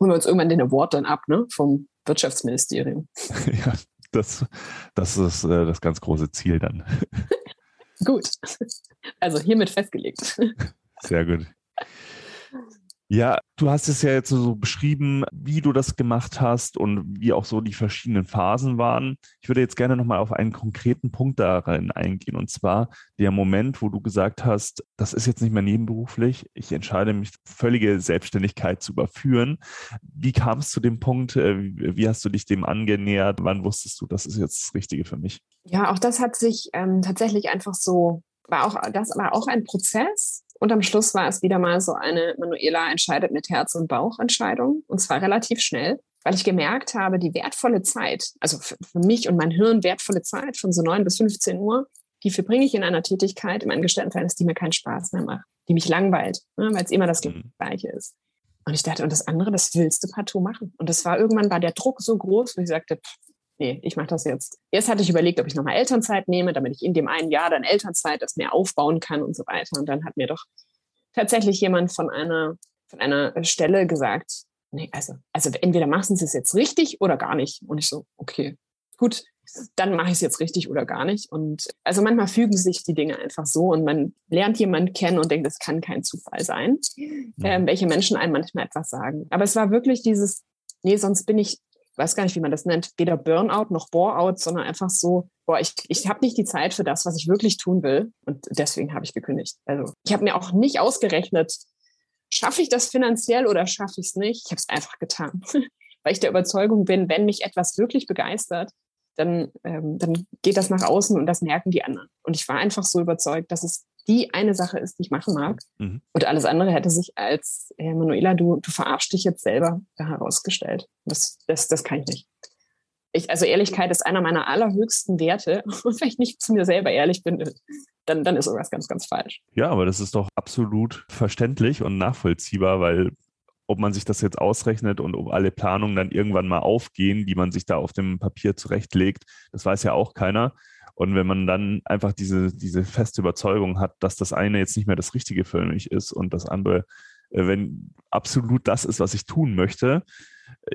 Holen wir uns irgendwann den Award dann ab, ne? Vom Wirtschaftsministerium. [LAUGHS] ja, das, das ist äh, das ganz große Ziel dann. [LAUGHS] gut. Also hiermit festgelegt. Sehr gut. Ja, du hast es ja jetzt so beschrieben, wie du das gemacht hast und wie auch so die verschiedenen Phasen waren. Ich würde jetzt gerne nochmal auf einen konkreten Punkt darin eingehen und zwar der Moment, wo du gesagt hast, das ist jetzt nicht mehr nebenberuflich, ich entscheide mich, völlige Selbstständigkeit zu überführen. Wie kam es zu dem Punkt? Äh, wie hast du dich dem angenähert? Wann wusstest du, das ist jetzt das Richtige für mich? Ja, auch das hat sich ähm, tatsächlich einfach so, war auch, das war auch ein Prozess und am Schluss war es wieder mal so eine Manuela entscheidet mit Herz- und Bauchentscheidung. Und zwar relativ schnell, weil ich gemerkt habe, die wertvolle Zeit, also für, für mich und mein Hirn wertvolle Zeit von so 9 bis 15 Uhr, die verbringe ich in einer Tätigkeit im Angestelltenverhältnis, die mir keinen Spaß mehr macht, die mich langweilt, ne, weil es immer das mhm. Gleiche ist. Und ich dachte, und das andere, das willst du partout machen. Und das war irgendwann, war der Druck so groß, wo ich sagte, pff, nee, ich mache das jetzt. Erst hatte ich überlegt, ob ich nochmal Elternzeit nehme, damit ich in dem einen Jahr dann Elternzeit das mehr aufbauen kann und so weiter. Und dann hat mir doch tatsächlich jemand von einer, von einer Stelle gesagt, nee, also, also entweder machen Sie es jetzt richtig oder gar nicht. Und ich so, okay, gut. dann mache ich es jetzt richtig oder gar nicht. Und also manchmal fügen sich die Dinge einfach so und man lernt jemanden kennen und denkt, das kann kein Zufall sein, mhm. ähm, welche Menschen einem manchmal etwas sagen. Aber es war wirklich dieses, nee, sonst bin ich, weiß gar nicht, wie man das nennt, weder Burnout noch Boreout, sondern einfach so, boah, ich, ich habe nicht die Zeit für das, was ich wirklich tun will. Und deswegen habe ich gekündigt. Also ich habe mir auch nicht ausgerechnet, schaffe ich das finanziell oder schaffe ich es nicht? Ich habe es einfach getan. [LAUGHS] Weil ich der Überzeugung bin, wenn mich etwas wirklich begeistert, dann, ähm, dann geht das nach außen und das merken die anderen. Und ich war einfach so überzeugt, dass es die eine Sache ist, die ich machen mag. Mhm. Und alles andere hätte sich als, äh, Manuela, du, du verarschst dich jetzt selber herausgestellt. Das, das, das kann ich nicht. Ich, also Ehrlichkeit ist einer meiner allerhöchsten Werte. [LAUGHS] Und wenn ich nicht zu mir selber ehrlich bin, dann, dann ist irgendwas ganz, ganz falsch. Ja, aber das ist doch absolut verständlich und nachvollziehbar, weil ob man sich das jetzt ausrechnet und ob alle Planungen dann irgendwann mal aufgehen, die man sich da auf dem Papier zurechtlegt, das weiß ja auch keiner. Und wenn man dann einfach diese, diese feste Überzeugung hat, dass das eine jetzt nicht mehr das Richtige für mich ist und das andere, äh, wenn absolut das ist, was ich tun möchte,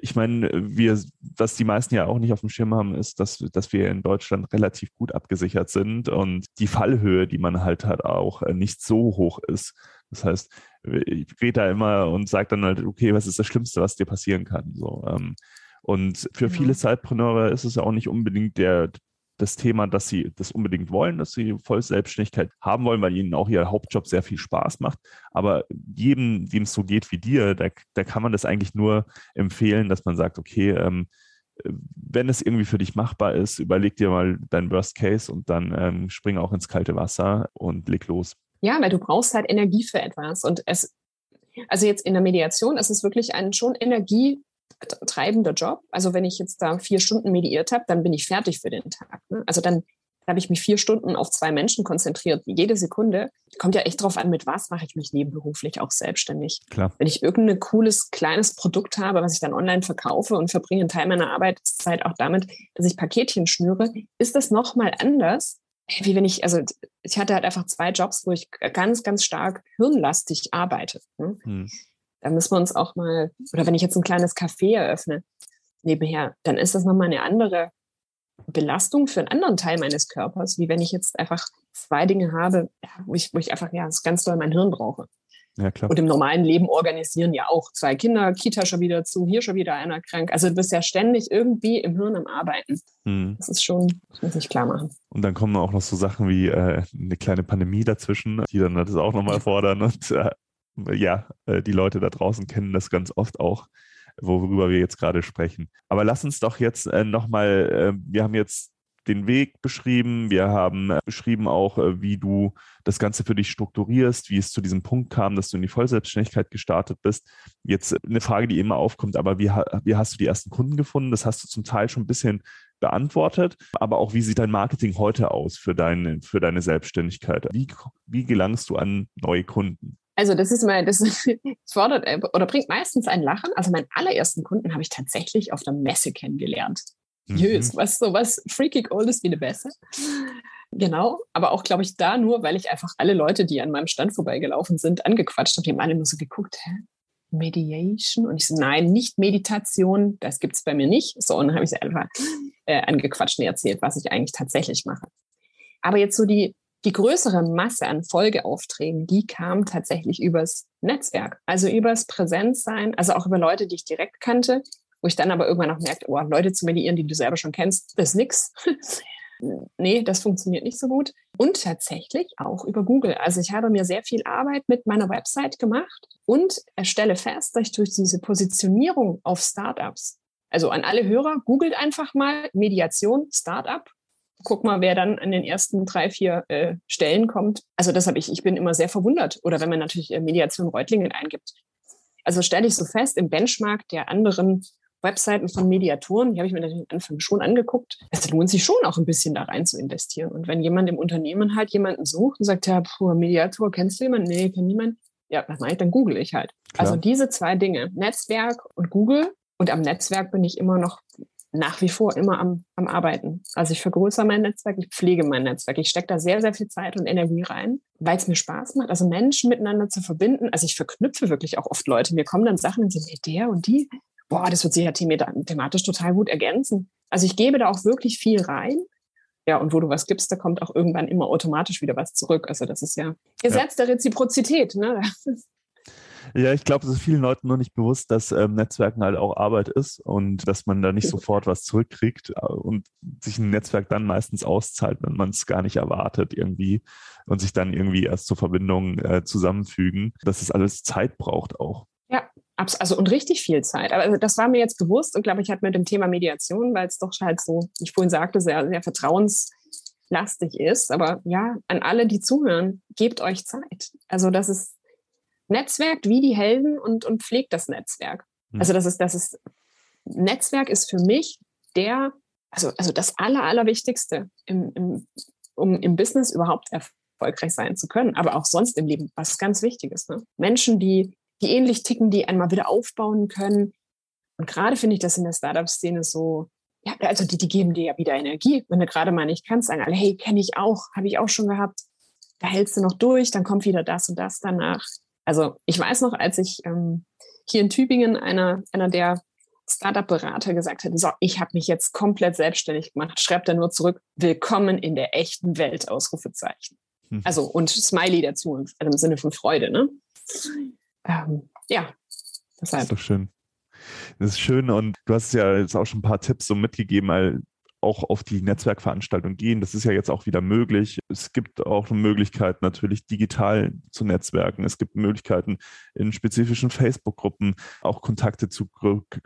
ich meine, wir, was die meisten ja auch nicht auf dem Schirm haben, ist, dass, dass wir in Deutschland relativ gut abgesichert sind und die Fallhöhe, die man halt hat, auch äh, nicht so hoch ist. Das heißt, ich rede da immer und sage dann halt, okay, was ist das Schlimmste, was dir passieren kann? So, ähm, und für ja. viele Zeitpreneure ist es ja auch nicht unbedingt der, das Thema, dass sie das unbedingt wollen, dass sie voll Selbstständigkeit haben wollen, weil ihnen auch ihr Hauptjob sehr viel Spaß macht. Aber jedem, dem es so geht wie dir, da, da kann man das eigentlich nur empfehlen, dass man sagt, okay, ähm, wenn es irgendwie für dich machbar ist, überleg dir mal deinen Worst Case und dann ähm, spring auch ins kalte Wasser und leg los. Ja, weil du brauchst halt Energie für etwas. Und es, also jetzt in der Mediation ist es wirklich ein schon energietreibender Job. Also wenn ich jetzt da vier Stunden mediiert habe, dann bin ich fertig für den Tag. Ne? Also dann habe ich mich vier Stunden auf zwei Menschen konzentriert, jede Sekunde. Kommt ja echt drauf an, mit was mache ich mich nebenberuflich auch selbstständig. Klar. Wenn ich irgendein cooles, kleines Produkt habe, was ich dann online verkaufe und verbringe einen Teil meiner Arbeitszeit auch damit, dass ich Paketchen schnüre, ist das nochmal anders, wie wenn ich, also ich hatte halt einfach zwei Jobs, wo ich ganz, ganz stark hirnlastig arbeite. Ne? Hm. Da müssen wir uns auch mal, oder wenn ich jetzt ein kleines Café eröffne nebenher, dann ist das nochmal eine andere Belastung für einen anderen Teil meines Körpers, wie wenn ich jetzt einfach zwei Dinge habe, wo ich, wo ich einfach ja, ganz doll mein Hirn brauche. Ja, klar. Und im normalen Leben organisieren ja auch zwei Kinder, Kita schon wieder zu, hier schon wieder einer krank. Also du bist ja ständig irgendwie im Hirn am Arbeiten. Hm. Das ist schon, das muss ich klar machen. Und dann kommen auch noch so Sachen wie äh, eine kleine Pandemie dazwischen, die dann das auch nochmal fordern. Und äh, ja, äh, die Leute da draußen kennen das ganz oft auch worüber wir jetzt gerade sprechen. Aber lass uns doch jetzt äh, nochmal, äh, wir haben jetzt den Weg beschrieben. Wir haben äh, beschrieben auch, äh, wie du das Ganze für dich strukturierst, wie es zu diesem Punkt kam, dass du in die Vollselbstständigkeit gestartet bist. Jetzt eine Frage, die immer aufkommt, aber wie, wie hast du die ersten Kunden gefunden? Das hast du zum Teil schon ein bisschen beantwortet, aber auch wie sieht dein Marketing heute aus für deine, für deine Selbstständigkeit? Wie, wie gelangst du an neue Kunden? Also das ist mal, das [LAUGHS] fordert oder bringt meistens ein Lachen. Also meinen allerersten Kunden habe ich tatsächlich auf der Messe kennengelernt. Mhm. Jös, was so was freakig old ist wie eine Bässe. Genau, aber auch, glaube ich, da nur, weil ich einfach alle Leute, die an meinem Stand vorbeigelaufen sind, angequatscht habe. Die haben alle immer so geguckt, hä? Mediation? Und ich so, nein, nicht Meditation, das gibt es bei mir nicht. So, und dann habe ich sie einfach äh, angequatscht und erzählt, was ich eigentlich tatsächlich mache. Aber jetzt so die, die größere Masse an Folgeaufträgen, die kam tatsächlich übers Netzwerk, also übers Präsenzsein, also auch über Leute, die ich direkt kannte, wo ich dann aber irgendwann auch merkte, oh, Leute zu mediieren, die du selber schon kennst, das ist nix. [LAUGHS] nee, das funktioniert nicht so gut. Und tatsächlich auch über Google. Also ich habe mir sehr viel Arbeit mit meiner Website gemacht und stelle fest, dass ich durch diese Positionierung auf Startups, also an alle Hörer, googelt einfach mal Mediation Startup. Guck mal, wer dann an den ersten drei, vier äh, Stellen kommt. Also das habe ich, ich bin immer sehr verwundert. Oder wenn man natürlich äh, Mediation Reutlingen eingibt. Also stelle ich so fest, im Benchmark der anderen Webseiten von Mediatoren, die habe ich mir natürlich am Anfang schon angeguckt. Es lohnt sich schon auch ein bisschen da rein zu investieren. Und wenn jemand im Unternehmen halt jemanden sucht und sagt, ja, puh, Mediator, kennst du jemanden? Nee, kennt niemand. Ja, was mache ich? Dann google ich halt. Klar. Also diese zwei Dinge, Netzwerk und Google. Und am Netzwerk bin ich immer noch nach wie vor immer am, am Arbeiten. Also ich vergrößere mein Netzwerk, ich pflege mein Netzwerk. Ich stecke da sehr, sehr viel Zeit und Energie rein, weil es mir Spaß macht, also Menschen miteinander zu verbinden. Also ich verknüpfe wirklich auch oft Leute. Mir kommen dann Sachen und sind, hey, der und die, boah, das wird sich ja thematisch total gut ergänzen. Also ich gebe da auch wirklich viel rein. Ja, und wo du was gibst, da kommt auch irgendwann immer automatisch wieder was zurück. Also das ist ja Gesetz ja. der Reziprozität. Ne? [LAUGHS] Ja, ich glaube, es ist vielen Leuten nur nicht bewusst, dass ähm, Netzwerken halt auch Arbeit ist und dass man da nicht sofort was zurückkriegt äh, und sich ein Netzwerk dann meistens auszahlt, wenn man es gar nicht erwartet irgendwie und sich dann irgendwie erst zur Verbindung äh, zusammenfügen, dass es alles Zeit braucht auch. Ja, also und richtig viel Zeit. Aber also, das war mir jetzt bewusst und glaube ich, hat mit dem Thema Mediation, weil es doch halt so, wie ich vorhin sagte, sehr, sehr vertrauenslastig ist. Aber ja, an alle, die zuhören, gebt euch Zeit. Also das ist Netzwerkt wie die Helden und, und pflegt das Netzwerk. Mhm. Also das ist, das ist, Netzwerk ist für mich der, also, also das Aller, Allerwichtigste, im, im, um im Business überhaupt erfolgreich sein zu können, aber auch sonst im Leben, was ganz wichtig ist. Ne? Menschen, die, die ähnlich ticken, die einmal wieder aufbauen können. Und gerade finde ich das in der Startup-Szene so, ja, also die, die geben dir ja wieder Energie. Wenn du gerade mal nicht kannst, sagen alle, hey, kenne ich auch, habe ich auch schon gehabt. Da hältst du noch durch, dann kommt wieder das und das danach. Also ich weiß noch, als ich ähm, hier in Tübingen einer, einer der Startup-Berater gesagt hat, so, ich habe mich jetzt komplett selbstständig gemacht, schreibt er nur zurück, willkommen in der echten Welt, Ausrufezeichen. Hm. Also und Smiley dazu, also im Sinne von Freude, ne? Ähm, ja, deshalb. Das ist doch schön. Das ist schön und du hast ja jetzt auch schon ein paar Tipps so mitgegeben, weil auch auf die Netzwerkveranstaltung gehen. Das ist ja jetzt auch wieder möglich. Es gibt auch eine Möglichkeit, natürlich digital zu netzwerken. Es gibt Möglichkeiten, in spezifischen Facebook-Gruppen auch Kontakte zu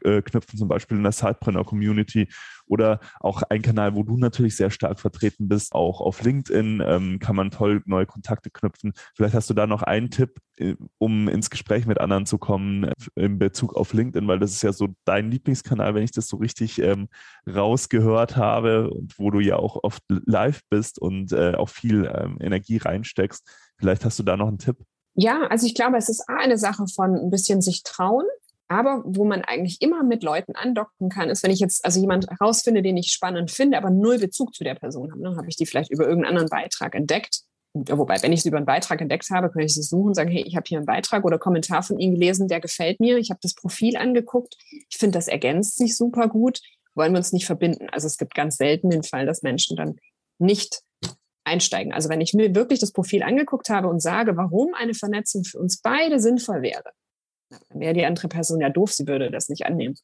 äh, knüpfen, zum Beispiel in der Sidepreneur-Community oder auch ein Kanal, wo du natürlich sehr stark vertreten bist. Auch auf LinkedIn ähm, kann man toll neue Kontakte knüpfen. Vielleicht hast du da noch einen Tipp, äh, um ins Gespräch mit anderen zu kommen äh, in Bezug auf LinkedIn, weil das ist ja so dein Lieblingskanal, wenn ich das so richtig ähm, rausgehört habe und wo du ja auch oft live bist und äh, auch viel ähm, Energie reinsteckst. Vielleicht hast du da noch einen Tipp. Ja, also ich glaube, es ist eine Sache von ein bisschen sich trauen, aber wo man eigentlich immer mit Leuten andocken kann, ist, wenn ich jetzt also jemand herausfinde, den ich spannend finde, aber null Bezug zu der Person habe, ne, habe ich die vielleicht über irgendeinen anderen Beitrag entdeckt wobei, wenn ich es über einen Beitrag entdeckt habe, kann ich sie suchen und sagen, hey, ich habe hier einen Beitrag oder Kommentar von Ihnen gelesen, der gefällt mir. Ich habe das Profil angeguckt. Ich finde, das ergänzt sich super gut. Wollen wir uns nicht verbinden? Also es gibt ganz selten den Fall, dass Menschen dann nicht einsteigen. Also wenn ich mir wirklich das Profil angeguckt habe und sage, warum eine Vernetzung für uns beide sinnvoll wäre, dann wäre die andere Person ja doof, sie würde das nicht annehmen.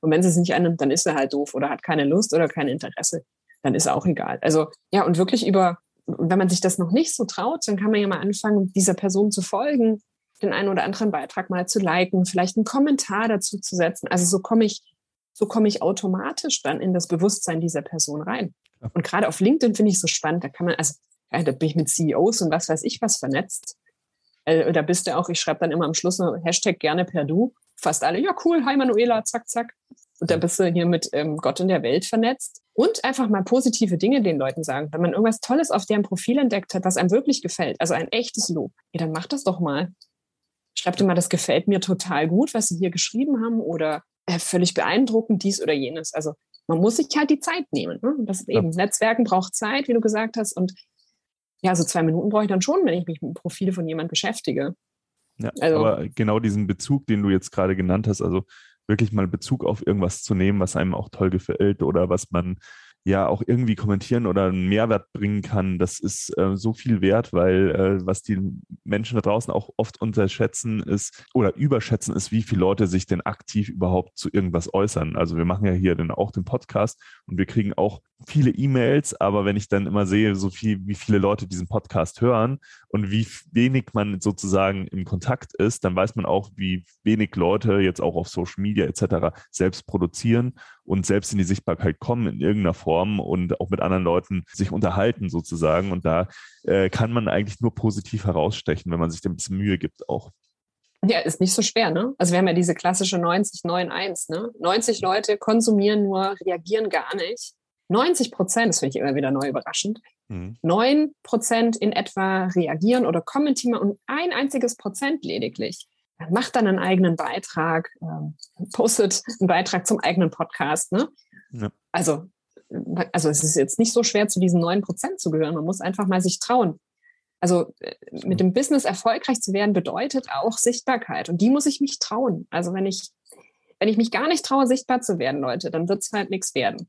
Und wenn sie es nicht annimmt, dann ist er halt doof oder hat keine Lust oder kein Interesse. Dann ist auch egal. Also ja, und wirklich über wenn man sich das noch nicht so traut, dann kann man ja mal anfangen, dieser Person zu folgen, den einen oder anderen Beitrag mal zu liken, vielleicht einen Kommentar dazu zu setzen. Also so komme ich, so komme ich automatisch dann in das Bewusstsein dieser Person rein. Und gerade auf LinkedIn finde ich so spannend. Da kann man, also da bin ich mit CEOs und was weiß ich was vernetzt. Äh, da bist du auch, ich schreibe dann immer am Schluss noch Hashtag gerne per Du. Fast alle, ja cool, hi Manuela, zack, zack. Und da bist du hier mit ähm, Gott in der Welt vernetzt. Und einfach mal positive Dinge den Leuten sagen. Wenn man irgendwas Tolles auf deren Profil entdeckt hat, was einem wirklich gefällt, also ein echtes Lob, ja, dann mach das doch mal. Schreibt dir mal, das gefällt mir total gut, was sie hier geschrieben haben oder äh, völlig beeindruckend dies oder jenes. Also man muss sich halt die Zeit nehmen. Ne? Das ist eben, ja. Netzwerken braucht Zeit, wie du gesagt hast. Und ja, so zwei Minuten brauche ich dann schon, wenn ich mich mit dem Profil von jemandem beschäftige. Ja, also, aber genau diesen Bezug, den du jetzt gerade genannt hast, also wirklich mal Bezug auf irgendwas zu nehmen, was einem auch toll gefällt oder was man ja auch irgendwie kommentieren oder einen Mehrwert bringen kann, das ist äh, so viel wert, weil äh, was die Menschen da draußen auch oft unterschätzen ist oder überschätzen ist, wie viele Leute sich denn aktiv überhaupt zu irgendwas äußern. Also wir machen ja hier dann auch den Podcast und wir kriegen auch viele E-Mails, aber wenn ich dann immer sehe, so viel, wie viele Leute diesen Podcast hören und wie wenig man sozusagen im Kontakt ist, dann weiß man auch, wie wenig Leute jetzt auch auf Social Media etc. selbst produzieren und selbst in die Sichtbarkeit kommen in irgendeiner Form und auch mit anderen Leuten sich unterhalten sozusagen. Und da äh, kann man eigentlich nur positiv herausstechen, wenn man sich ein bisschen Mühe gibt auch. Ja, ist nicht so schwer, ne? Also wir haben ja diese klassische 90-9-1, ne? 90 Leute konsumieren nur, reagieren gar nicht. 90 Prozent, das finde ich immer wieder neu überraschend, mhm. 9 Prozent in etwa reagieren oder kommentieren und ein einziges Prozent lediglich macht dann einen eigenen Beitrag, äh, postet einen Beitrag zum eigenen Podcast. Ne? Ja. Also, also es ist jetzt nicht so schwer, zu diesen neun Prozent zu gehören. Man muss einfach mal sich trauen. Also äh, mit dem Business erfolgreich zu werden, bedeutet auch Sichtbarkeit. Und die muss ich mich trauen. Also wenn ich, wenn ich mich gar nicht traue, sichtbar zu werden, Leute, dann wird es halt nichts werden.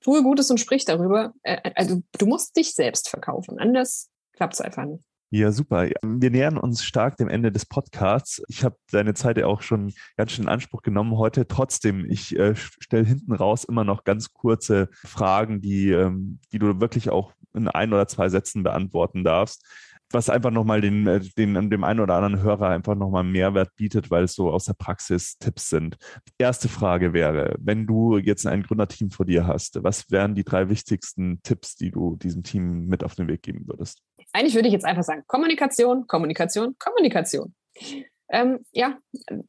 tue Gutes und sprich darüber. Äh, also du musst dich selbst verkaufen. Anders klappt es einfach nicht. Ja, super. Wir nähern uns stark dem Ende des Podcasts. Ich habe deine Zeit ja auch schon ganz schön in Anspruch genommen heute. Trotzdem, ich äh, stelle hinten raus immer noch ganz kurze Fragen, die, ähm, die du wirklich auch in ein oder zwei Sätzen beantworten darfst was einfach nochmal den, äh, den, dem einen oder anderen Hörer einfach nochmal Mehrwert bietet, weil es so aus der Praxis Tipps sind. Erste Frage wäre, wenn du jetzt ein Gründerteam vor dir hast, was wären die drei wichtigsten Tipps, die du diesem Team mit auf den Weg geben würdest? Eigentlich würde ich jetzt einfach sagen, Kommunikation, Kommunikation, Kommunikation. Ähm, ja,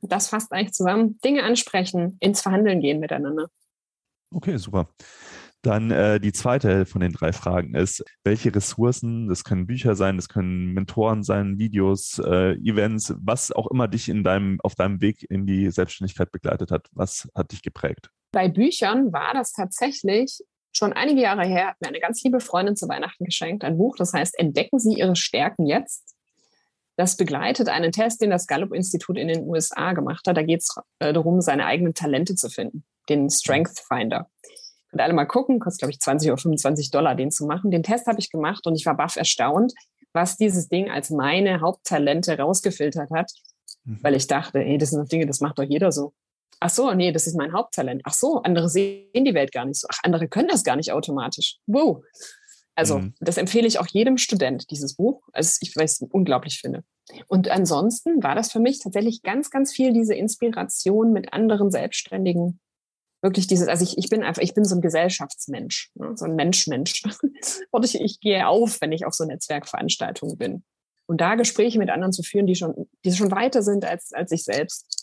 das fasst eigentlich zusammen. Dinge ansprechen, ins Verhandeln gehen miteinander. Okay, super. Dann äh, die zweite von den drei Fragen ist, welche Ressourcen, das können Bücher sein, das können Mentoren sein, Videos, äh, Events, was auch immer dich in deinem, auf deinem Weg in die Selbstständigkeit begleitet hat, was hat dich geprägt? Bei Büchern war das tatsächlich schon einige Jahre her, hat mir eine ganz liebe Freundin zu Weihnachten geschenkt, ein Buch, das heißt Entdecken Sie Ihre Stärken jetzt. Das begleitet einen Test, den das Gallup-Institut in den USA gemacht hat. Da geht es äh, darum, seine eigenen Talente zu finden, den Strength Finder. Und alle mal gucken, kostet, glaube ich, 20 oder 25 Dollar, den zu machen. Den Test habe ich gemacht und ich war baff erstaunt, was dieses Ding als meine Haupttalente rausgefiltert hat, mhm. weil ich dachte, ey, das sind doch Dinge, das macht doch jeder so. Ach so, nee, das ist mein Haupttalent. Ach so, andere sehen die Welt gar nicht so. Ach, andere können das gar nicht automatisch. Wow. Also, mhm. das empfehle ich auch jedem Student, dieses Buch. Also, ich weiß, unglaublich finde. Und ansonsten war das für mich tatsächlich ganz, ganz viel diese Inspiration mit anderen Selbstständigen wirklich dieses, also ich, ich bin einfach, ich bin so ein Gesellschaftsmensch, ne, so ein Menschmensch. [LAUGHS] Und ich, ich gehe auf, wenn ich auf so Netzwerkveranstaltungen bin. Und da Gespräche mit anderen zu führen, die schon, die schon weiter sind als, als ich selbst.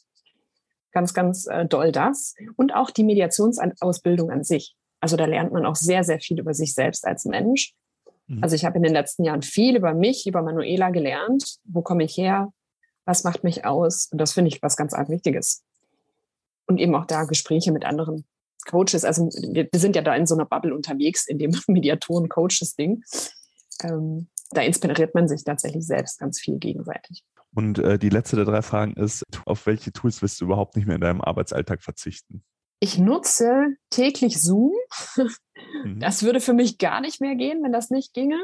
Ganz, ganz äh, doll das. Und auch die Mediationsausbildung an sich. Also da lernt man auch sehr, sehr viel über sich selbst als Mensch. Mhm. Also ich habe in den letzten Jahren viel über mich, über Manuela gelernt. Wo komme ich her? Was macht mich aus? Und das finde ich was ganz arg Wichtiges und eben auch da Gespräche mit anderen Coaches. Also wir, wir sind ja da in so einer Bubble unterwegs, in dem [LAUGHS] Mediatoren-Coaches-Ding. Ähm, da inspiriert man sich tatsächlich selbst ganz viel gegenseitig. Und äh, die letzte der drei Fragen ist, auf welche Tools wirst du überhaupt nicht mehr in deinem Arbeitsalltag verzichten? Ich nutze täglich Zoom. Mhm. Das würde für mich gar nicht mehr gehen, wenn das nicht ginge.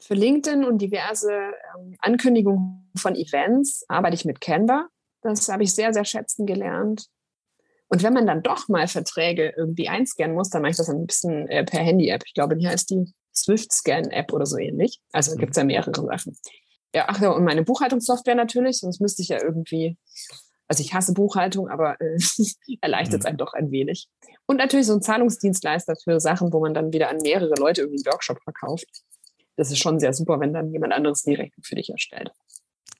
Für LinkedIn und diverse ähm, Ankündigungen von Events arbeite ich mit Canva. Das habe ich sehr, sehr schätzen gelernt. Und wenn man dann doch mal Verträge irgendwie einscannen muss, dann mache ich das am liebsten äh, per Handy-App. Ich glaube, die heißt die Swift-Scan-App oder so ähnlich. Also mhm. gibt es ja mehrere Sachen. Ja, ach ja, und meine Buchhaltungssoftware natürlich, sonst müsste ich ja irgendwie, also ich hasse Buchhaltung, aber äh, [LAUGHS] erleichtert es mhm. einem doch ein wenig. Und natürlich so ein Zahlungsdienstleister für Sachen, wo man dann wieder an mehrere Leute irgendwie einen Workshop verkauft. Das ist schon sehr super, wenn dann jemand anderes die Rechnung für dich erstellt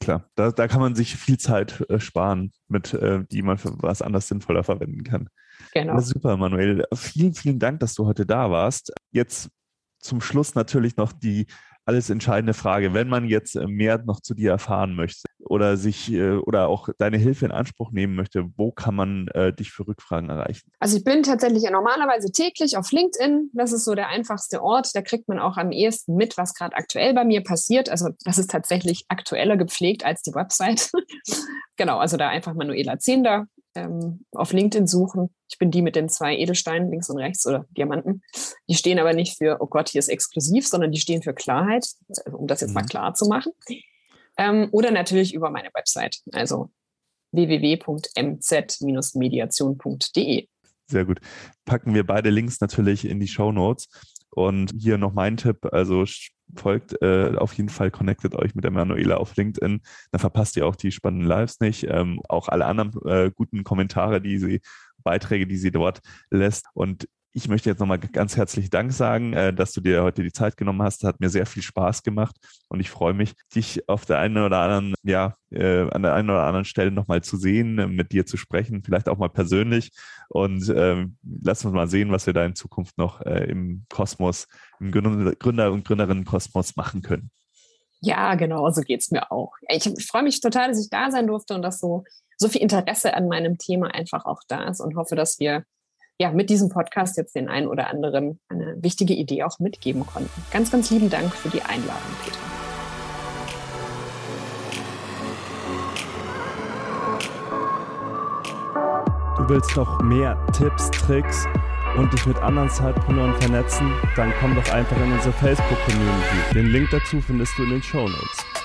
klar. Da, da kann man sich viel Zeit äh, sparen, mit, äh, die man für was anders sinnvoller verwenden kann. Genau. Ja, super, Manuel. Vielen, vielen Dank, dass du heute da warst. Jetzt zum Schluss natürlich noch die alles entscheidende Frage. Wenn man jetzt äh, mehr noch zu dir erfahren möchte oder sich äh, oder auch deine Hilfe in Anspruch nehmen möchte, wo kann man äh, dich für Rückfragen erreichen? Also ich bin tatsächlich normalerweise täglich auf LinkedIn. Das ist so der einfachste Ort. Da kriegt man auch am ehesten mit, was gerade aktuell bei mir passiert. Also das ist tatsächlich aktueller gepflegt als die Website. [LAUGHS] genau, also da einfach Manuela Zehnder ähm, auf LinkedIn suchen. Ich bin die mit den zwei Edelsteinen links und rechts oder Diamanten. Die stehen aber nicht für, oh Gott, hier ist exklusiv, sondern die stehen für Klarheit, also um das jetzt mhm. mal klar zu machen. Ähm, oder natürlich über meine Website, also www.mz-mediation.de. Sehr gut. Packen wir beide Links natürlich in die Show Notes. Und hier noch mein Tipp, also folgt äh, auf jeden Fall, connectet euch mit der Manuela auf LinkedIn, dann verpasst ihr auch die spannenden Lives nicht, ähm, auch alle anderen äh, guten Kommentare, die sie, Beiträge, die sie dort lässt. Und ich möchte jetzt nochmal ganz herzlich Dank sagen, äh, dass du dir heute die Zeit genommen hast. Hat mir sehr viel Spaß gemacht und ich freue mich, dich auf der einen oder anderen, ja, äh, an der einen oder anderen Stelle nochmal zu sehen, äh, mit dir zu sprechen, vielleicht auch mal persönlich. Und ähm, lass uns mal sehen, was wir da in Zukunft noch äh, im Kosmos, im Gründer- und Gründerinnen-Kosmos machen können. Ja, genau, so geht es mir auch. Ich, ich freue mich total, dass ich da sein durfte und dass so, so viel Interesse an meinem Thema einfach auch da ist und hoffe, dass wir ja, mit diesem Podcast jetzt den einen oder anderen eine wichtige Idee auch mitgeben konnten. Ganz, ganz lieben Dank für die Einladung, Peter. Du willst noch mehr Tipps, Tricks und dich mit anderen Zeitpreneuren vernetzen, dann komm doch einfach in unsere Facebook-Community. Den Link dazu findest du in den Show Notes.